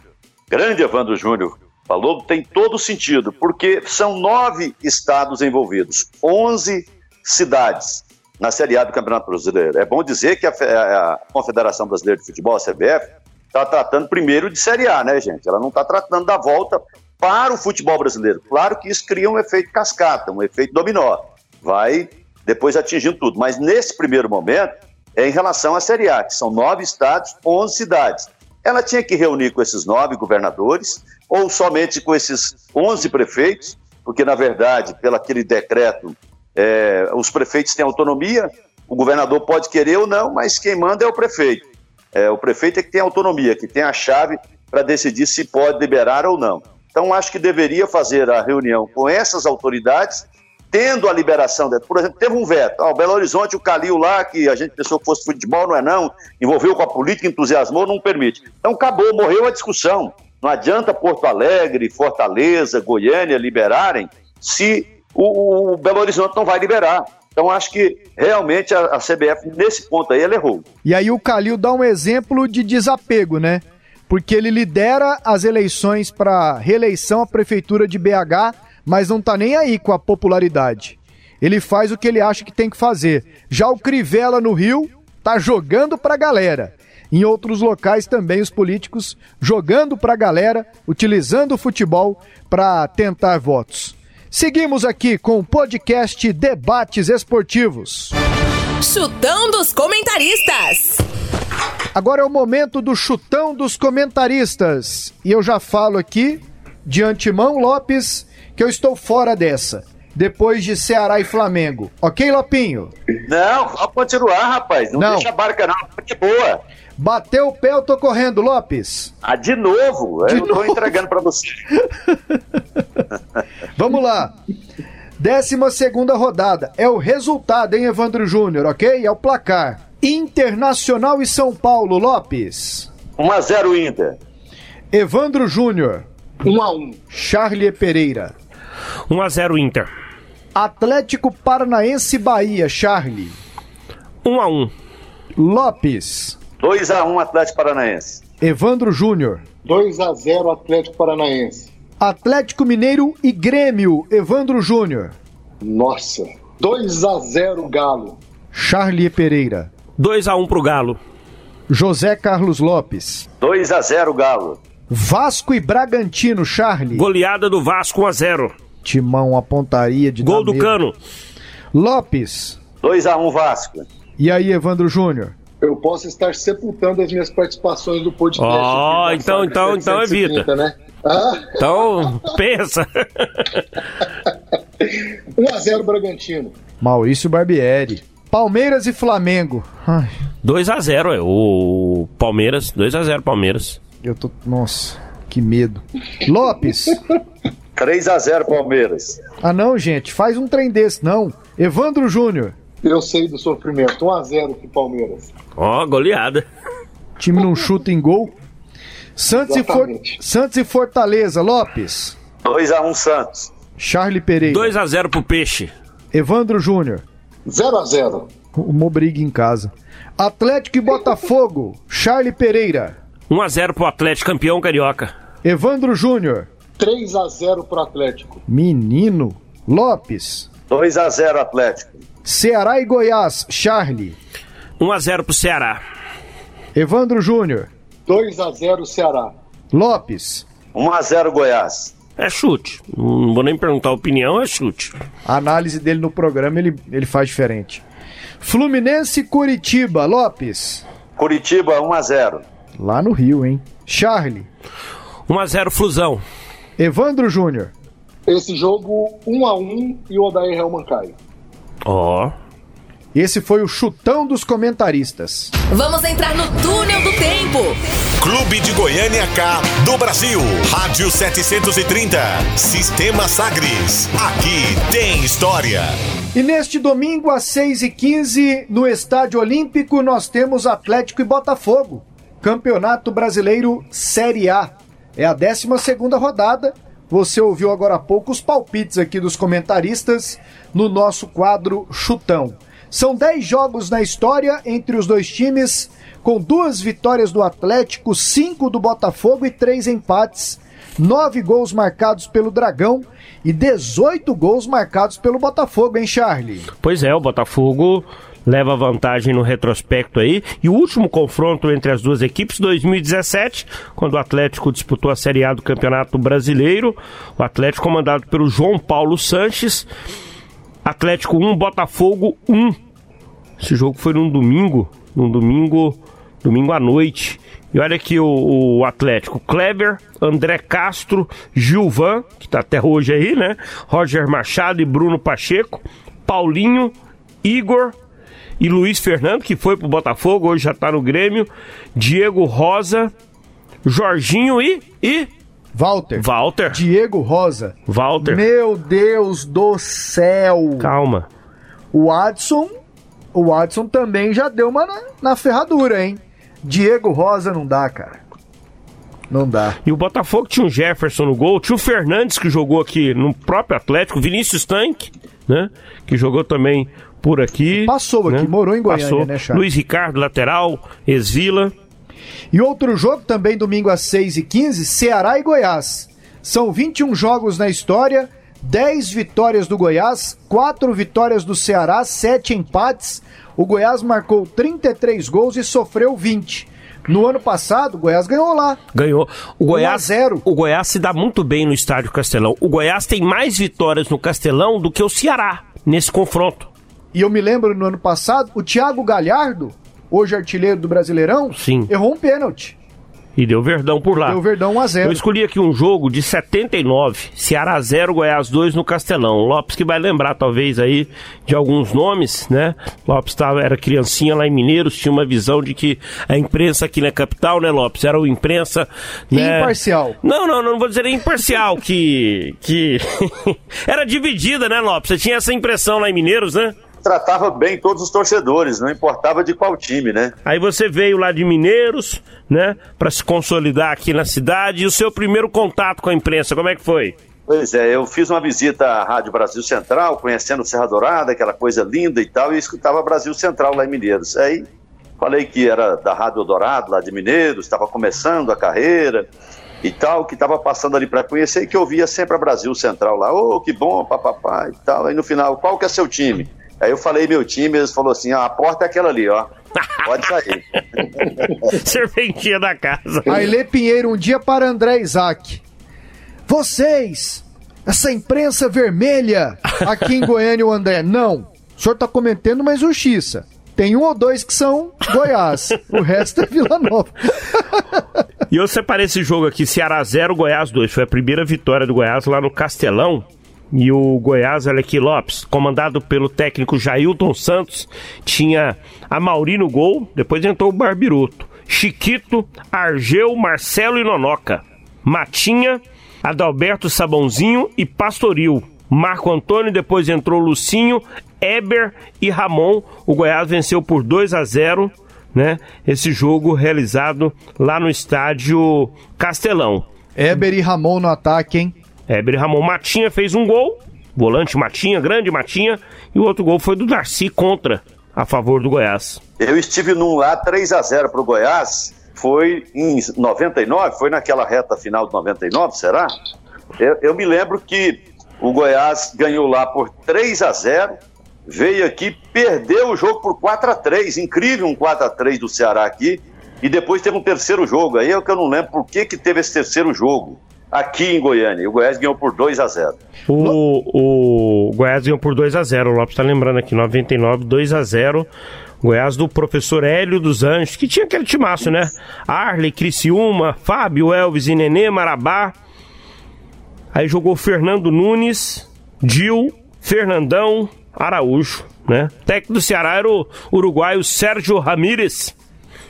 grande Evandro Júnior, falou tem todo sentido, porque são nove estados envolvidos, onze cidades na Série A do Campeonato Brasileiro. É bom dizer que a, a Confederação Brasileira de Futebol, a CBF, está tratando primeiro de Série A, né, gente? Ela não está tratando da volta para o futebol brasileiro. Claro que isso cria um efeito cascata, um efeito dominó. Vai depois atingindo tudo. Mas nesse primeiro momento, é em relação à Série A, que são nove estados, onze cidades. Ela tinha que reunir com esses nove governadores, ou somente com esses 11 prefeitos, porque, na verdade, pelo aquele decreto, é, os prefeitos têm autonomia, o governador pode querer ou não, mas quem manda é o prefeito. É, o prefeito é que tem autonomia, que tem a chave para decidir se pode liberar ou não. Então, acho que deveria fazer a reunião com essas autoridades, tendo a liberação. De, por exemplo, teve um veto. Ah, Belo Horizonte, o Calil lá, que a gente pensou que fosse futebol, não é não, envolveu com a política, entusiasmou, não permite. Então, acabou, morreu a discussão. Não adianta Porto Alegre, Fortaleza, Goiânia liberarem se o, o Belo Horizonte não vai liberar. Então acho que realmente a, a, CBF, nesse ponto aí, ela errou. E aí o Calil dá um exemplo de desapego, né? Porque ele lidera as eleições para reeleição à prefeitura de BH, mas não tá nem aí com a popularidade. Ele faz o que ele acha que tem que fazer. Já o Crivella no Rio tá jogando pra galera. Em outros locais também os políticos jogando para a galera, utilizando o futebol para tentar votos. Seguimos aqui com o podcast Debates Esportivos. Chutão dos comentaristas. Agora é o momento do chutão dos comentaristas. E eu já falo aqui, de antemão, Lopes, que eu estou fora dessa. depois de Ceará e Flamengo. Ok, Lopinho? Não, pode continuar, rapaz. Não, Não. deixa a barca, não. Que boa. Bateu o pé, eu tô correndo, Lopes. Ah, de novo? De eu tô novo. entregando pra você. Vamos lá. Décima segunda rodada. É o resultado, hein, Evandro Júnior, ok? É o placar. Internacional e São Paulo, Lopes. 1x0 Inter. Evandro Júnior. 1 a 1 Charlie Pereira. 1x0 Inter. Atlético Paranaense e Bahia, Charlie. 1x1. Lopes. 2x1 Atlético Paranaense. Evandro Júnior. 2 a 0 Atlético Paranaense. Atlético Mineiro e Grêmio, Evandro Júnior. Nossa. 2 a 0 Galo. Charlie Pereira. 2x1 pro Galo. José Carlos Lopes. 2x0 Galo. Vasco e Bragantino, Charlie. Goleada do Vasco 1x0. Timão, a pontaria de Gol do medo. Cano. Lopes. 2x1 Vasco. E aí, Evandro Júnior? Eu posso estar sepultando as minhas participações do podcast. Ó, aqui na então, então, então 730, evita. Né? Ah, Então, pensa. 1 a 0 Bragantino. Maurício Barbieri. Palmeiras e Flamengo. Ai, 2x0, é. O Palmeiras. 2x0 Palmeiras. eu tô. Nossa, que medo. Lopes. 3x0 Palmeiras. Ah, não, gente, faz um trem desse, não. Evandro Júnior. Eu sei do sofrimento. 1 a 0 pro Palmeiras. Ó, goleada. Time não chuta em gol. Santos e, For... Santos e Fortaleza, Lopes. 2x1 Santos. Charlie Pereira. 2x0 pro Peixe. Evandro Júnior. 0 a 0 Uma briga em casa. Atlético e Botafogo. Charlie Pereira. 1x0 pro Atlético, campeão carioca. Evandro Júnior. 3 a 0 pro Atlético. Menino. Lopes. 2x0 Atlético. Ceará e Goiás. Charlie. 1x0 pro Ceará. Evandro Júnior. 2 a 0 Ceará. Lopes. 1x0 Goiás. É chute. Não vou nem perguntar a opinião, é chute. A análise dele no programa ele, ele faz diferente. Fluminense e Curitiba. Lopes. Curitiba 1x0. Lá no Rio, hein? Charlie. 1x0 Flusão. Evandro Júnior. Esse jogo 1 a 1 e o Odair Helman cai. Ó. Esse foi o chutão dos comentaristas. Vamos entrar no túnel do tempo. Clube de Goiânia K do Brasil. Rádio 730. Sistema Sagres. Aqui tem história. E neste domingo, às 6h15, no Estádio Olímpico, nós temos Atlético e Botafogo. Campeonato Brasileiro Série A. É a 12 rodada. Você ouviu agora há pouco os palpites aqui dos comentaristas no nosso quadro Chutão. São 10 jogos na história entre os dois times, com duas vitórias do Atlético, cinco do Botafogo e três empates. Nove gols marcados pelo Dragão e 18 gols marcados pelo Botafogo, hein, Charlie? Pois é, o Botafogo leva vantagem no retrospecto aí. E o último confronto entre as duas equipes, 2017, quando o Atlético disputou a Série A do Campeonato Brasileiro. O Atlético comandado pelo João Paulo Sanches. Atlético 1, Botafogo 1. Esse jogo foi num domingo, num domingo, domingo à noite. E olha aqui o, o Atlético: Kleber, André Castro, Gilvan, que tá até hoje aí, né? Roger Machado e Bruno Pacheco, Paulinho, Igor e Luiz Fernando, que foi pro Botafogo, hoje já tá no Grêmio, Diego Rosa, Jorginho e. e Walter. Walter. Diego Rosa. Walter. Meu Deus do céu. Calma. O Adson, o Adson também já deu uma na, na ferradura, hein? Diego Rosa não dá, cara. Não dá. E o Botafogo tinha o Jefferson no gol, tinha o Fernandes que jogou aqui no próprio Atlético, Vinícius Tanque, né? Que jogou também por aqui. Passou aqui, né? morou em Goiânia, Passou. né, Charles? Luiz Ricardo, lateral, ex-Vila. E outro jogo também domingo às 6h15, Ceará e Goiás. São 21 jogos na história, 10 vitórias do Goiás, 4 vitórias do Ceará, 7 empates. O Goiás marcou 33 gols e sofreu 20. No ano passado, o Goiás ganhou lá. Ganhou. O 1 a Goiás, 0. o Goiás se dá muito bem no estádio Castelão. O Goiás tem mais vitórias no Castelão do que o Ceará nesse confronto. E eu me lembro no ano passado, o Thiago Galhardo, hoje artilheiro do Brasileirão, Sim. errou um pênalti. E deu Verdão por lá. Deu Verdão 1x0. Eu escolhi aqui um jogo de 79, Ceará 0, Goiás 2 no Castelão. Lopes que vai lembrar talvez aí de alguns nomes, né? Lopes tava, era criancinha lá em Mineiros, tinha uma visão de que a imprensa aqui na capital, né, Lopes? Era o imprensa... Né? Imparcial. Não, não, não vou dizer imparcial, que... que era dividida, né, Lopes? Você tinha essa impressão lá em Mineiros, né? Tratava bem todos os torcedores, não importava de qual time, né? Aí você veio lá de Mineiros, né, para se consolidar aqui na cidade e o seu primeiro contato com a imprensa, como é que foi? Pois é, eu fiz uma visita à Rádio Brasil Central, conhecendo Serra Dourada, aquela coisa linda e tal, e escutava Brasil Central lá em Mineiros. Aí falei que era da Rádio Dourado, lá de Mineiros, estava começando a carreira e tal, que estava passando ali para conhecer e que eu via sempre a Brasil Central lá. Ô, oh, que bom, papapá e tal. Aí no final, qual que é seu time? Aí eu falei meu time, eles falaram assim: ah, a porta é aquela ali, ó. Pode sair. Serventia da casa. Aile Pinheiro, um dia para André Isaac. Vocês, essa imprensa vermelha aqui em Goiânia, o André. Não, o senhor tá cometendo uma injustiça. Tem um ou dois que são Goiás, o resto é Vila Nova. e eu separei esse jogo aqui, Ceará 0, Goiás 2. Foi a primeira vitória do Goiás lá no Castelão. E o Goiás, Alequi Lopes, comandado pelo técnico Jailton Santos, tinha a Mauri no gol, depois entrou o Barbiroto, Chiquito, Argeu, Marcelo e Nonoca, Matinha, Adalberto Sabãozinho e Pastoril. Marco Antônio, depois entrou Lucinho, Eber e Ramon. O Goiás venceu por 2 a 0, né? Esse jogo realizado lá no estádio Castelão. Eber e Ramon no ataque, hein? Heber Ramon Matinha fez um gol, volante Matinha, grande Matinha, e o outro gol foi do Darcy contra, a favor do Goiás. Eu estive num lá 3 a 0 para o Goiás, foi em 99, foi naquela reta final de 99, será? Eu, eu me lembro que o Goiás ganhou lá por 3 a 0 veio aqui, perdeu o jogo por 4 a 3 incrível um 4 a 3 do Ceará aqui, e depois teve um terceiro jogo, aí é o que eu não lembro por que, que teve esse terceiro jogo aqui em Goiânia. O Goiás ganhou por 2 a 0 O, o Goiás ganhou por 2 a 0 O Lopes está lembrando aqui, 99, 2 a 0 Goiás do professor Hélio dos Anjos, que tinha aquele timaço, né? Arley, Criciúma, Fábio, Elvis e Nenê, Marabá. Aí jogou Fernando Nunes, Dil, Fernandão, Araújo, né? técnico do Ceará era o uruguaio Sérgio Ramírez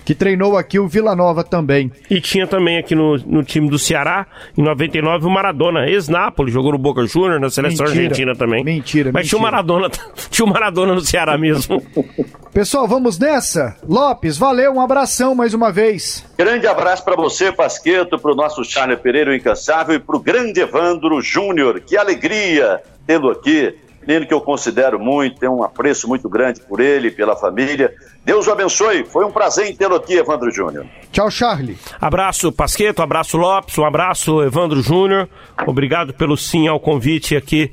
que treinou aqui o Vila Nova também. E tinha também aqui no, no time do Ceará, em 99, o Maradona, ex-Nápoles, jogou no Boca Júnior, na seleção mentira, argentina também. Mentira, Mas mentira. tinha o Maradona, tinha o Maradona no Ceará mesmo. Pessoal, vamos nessa? Lopes, valeu, um abração mais uma vez. Grande abraço para você, Pasqueto, para o nosso Charles Pereira, o incansável, e para o grande Evandro Júnior. Que alegria tê-lo aqui menino que eu considero muito, tenho um apreço muito grande por ele, pela família. Deus o abençoe. Foi um prazer em tê-lo aqui, Evandro Júnior. Tchau, Charlie. Abraço, Pasqueto, abraço, Lopes, um abraço, Evandro Júnior. Obrigado pelo sim ao convite aqui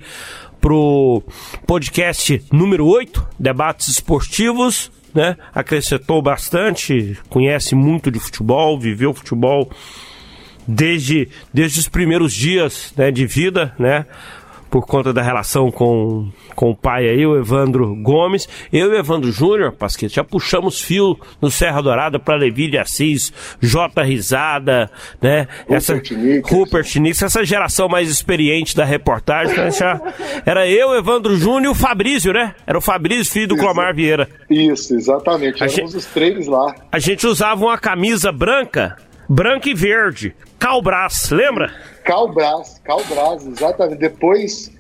pro podcast número 8, Debates Esportivos. Né? Acrescentou bastante, conhece muito de futebol, viveu futebol desde, desde os primeiros dias né, de vida, né? Por conta da relação com, com o pai aí, o Evandro Gomes. Eu e o Evandro Júnior, Pasquete, já puxamos fio no Serra Dourada para Levi de Assis, J. Risada, né? Essa, Rupert Nix, essa geração mais experiente da reportagem. Né? Já, era eu, Evandro Júnior e o Fabrício, né? Era o Fabrício, filho do Clomar Vieira. Isso, exatamente. Éramos os três lá. A gente usava uma camisa branca, branca e verde, Calbras, lembra? Calbras, Calbras, exatamente. Depois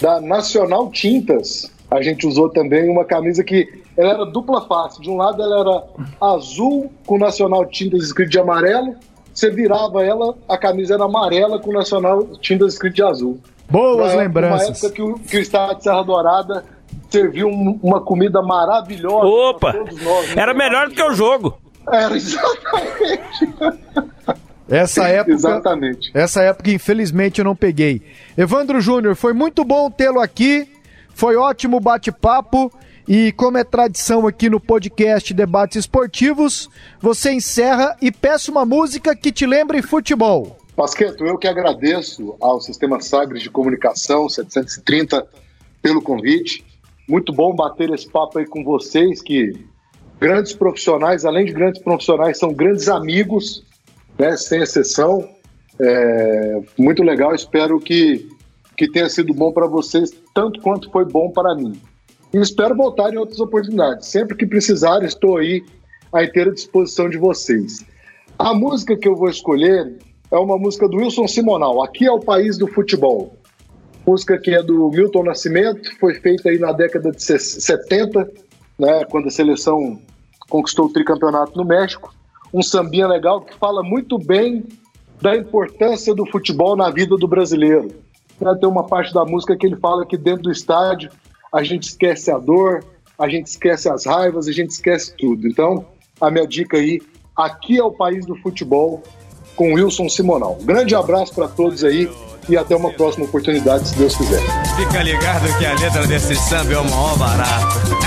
da Nacional Tintas, a gente usou também uma camisa que ela era dupla face. De um lado ela era azul com Nacional Tintas escrito de amarelo. Você virava ela, a camisa era amarela com Nacional Tintas escrito de azul. Boas uma lembranças. Uma época que o, que o estado de Serra Dourada serviu uma comida maravilhosa. Opa! Nós, né? Era melhor do que o jogo. Era exatamente. Essa época, Exatamente. Essa época, infelizmente, eu não peguei. Evandro Júnior, foi muito bom tê-lo aqui. Foi ótimo bate-papo. E como é tradição aqui no podcast Debates Esportivos, você encerra e peça uma música que te lembre futebol. Pasqueto, eu que agradeço ao Sistema Sagres de Comunicação 730 pelo convite. Muito bom bater esse papo aí com vocês, que grandes profissionais, além de grandes profissionais, são grandes amigos né, sem exceção. É, muito legal, espero que, que tenha sido bom para vocês, tanto quanto foi bom para mim. E espero voltar em outras oportunidades. Sempre que precisar, estou aí à inteira disposição de vocês. A música que eu vou escolher é uma música do Wilson Simonal, Aqui é o País do Futebol. Música que é do Milton Nascimento, foi feita aí na década de 70, né, quando a seleção conquistou o tricampeonato no México. Um sambinha legal que fala muito bem da importância do futebol na vida do brasileiro. Né, tem uma parte da música que ele fala que dentro do estádio a gente esquece a dor, a gente esquece as raivas, a gente esquece tudo. Então, a minha dica aí, aqui é o país do futebol com Wilson Simonal. grande abraço para todos aí e até uma próxima oportunidade, se Deus quiser. Fica ligado que a letra desse samba é o maior barato.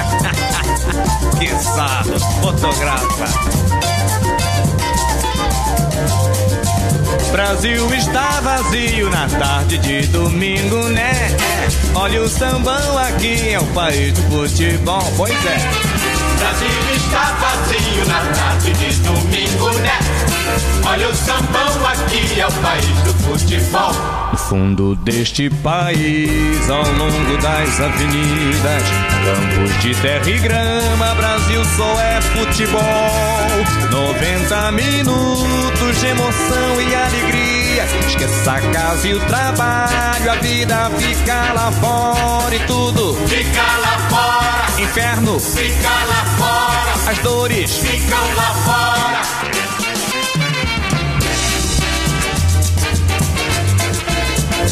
Que sarro, fotografa. Brasil está vazio na tarde de domingo, né? Olha o sambão aqui, é o país do futebol, pois é. Brasil vazio na tarde de domingo, né? Olha o sambão aqui, é o país do futebol. No fundo deste país, ao longo das avenidas, campos de terra e grama, Brasil só é futebol. 90 minutos de emoção e alegria. Esqueça a casa e o trabalho, a vida fica lá fora e tudo fica lá fora. Inferno fica lá fora. As dores ficam lá fora.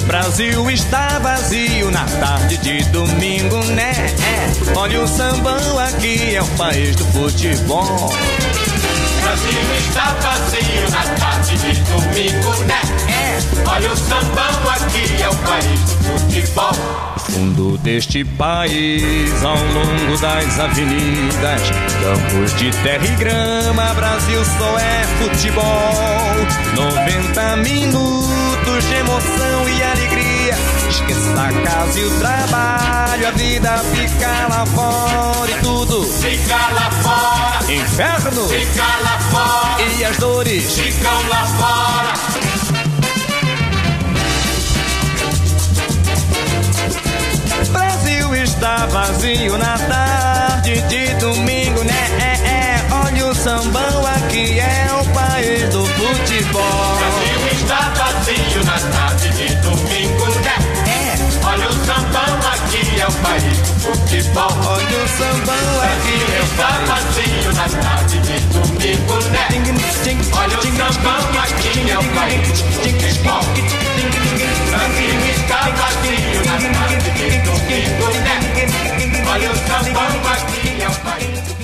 Brasil está vazio na tarde de domingo, né? Olha o sambão aqui, é o país do futebol. Brasil está vazio na tarde de domingo, né? É. Olha o sambão aqui, é o país do futebol. Fundo deste país, ao longo das avenidas, campos de terra e grama, Brasil só é futebol. 90 minutos de emoção e alegria. Esqueça a casa e o trabalho, a vida fica lá fora e tudo fica lá fora. Inferno fica lá fora. E as dores ficam lá fora. Brasil está vazio na tarde de domingo, né? É, é. Olha o sambão aqui, é o e do futebol. Brasil está vazio na tarde de domingo, né? É. Olha o sambão aqui, é o país do futebol. Olha o sambão aqui, é o está vazio na tarde de domingo, né? Olha o sambão aqui, é o país do futebol. Brasil está vazio na tarde de domingo, né? Olha o sambão aqui, é o país do futebol.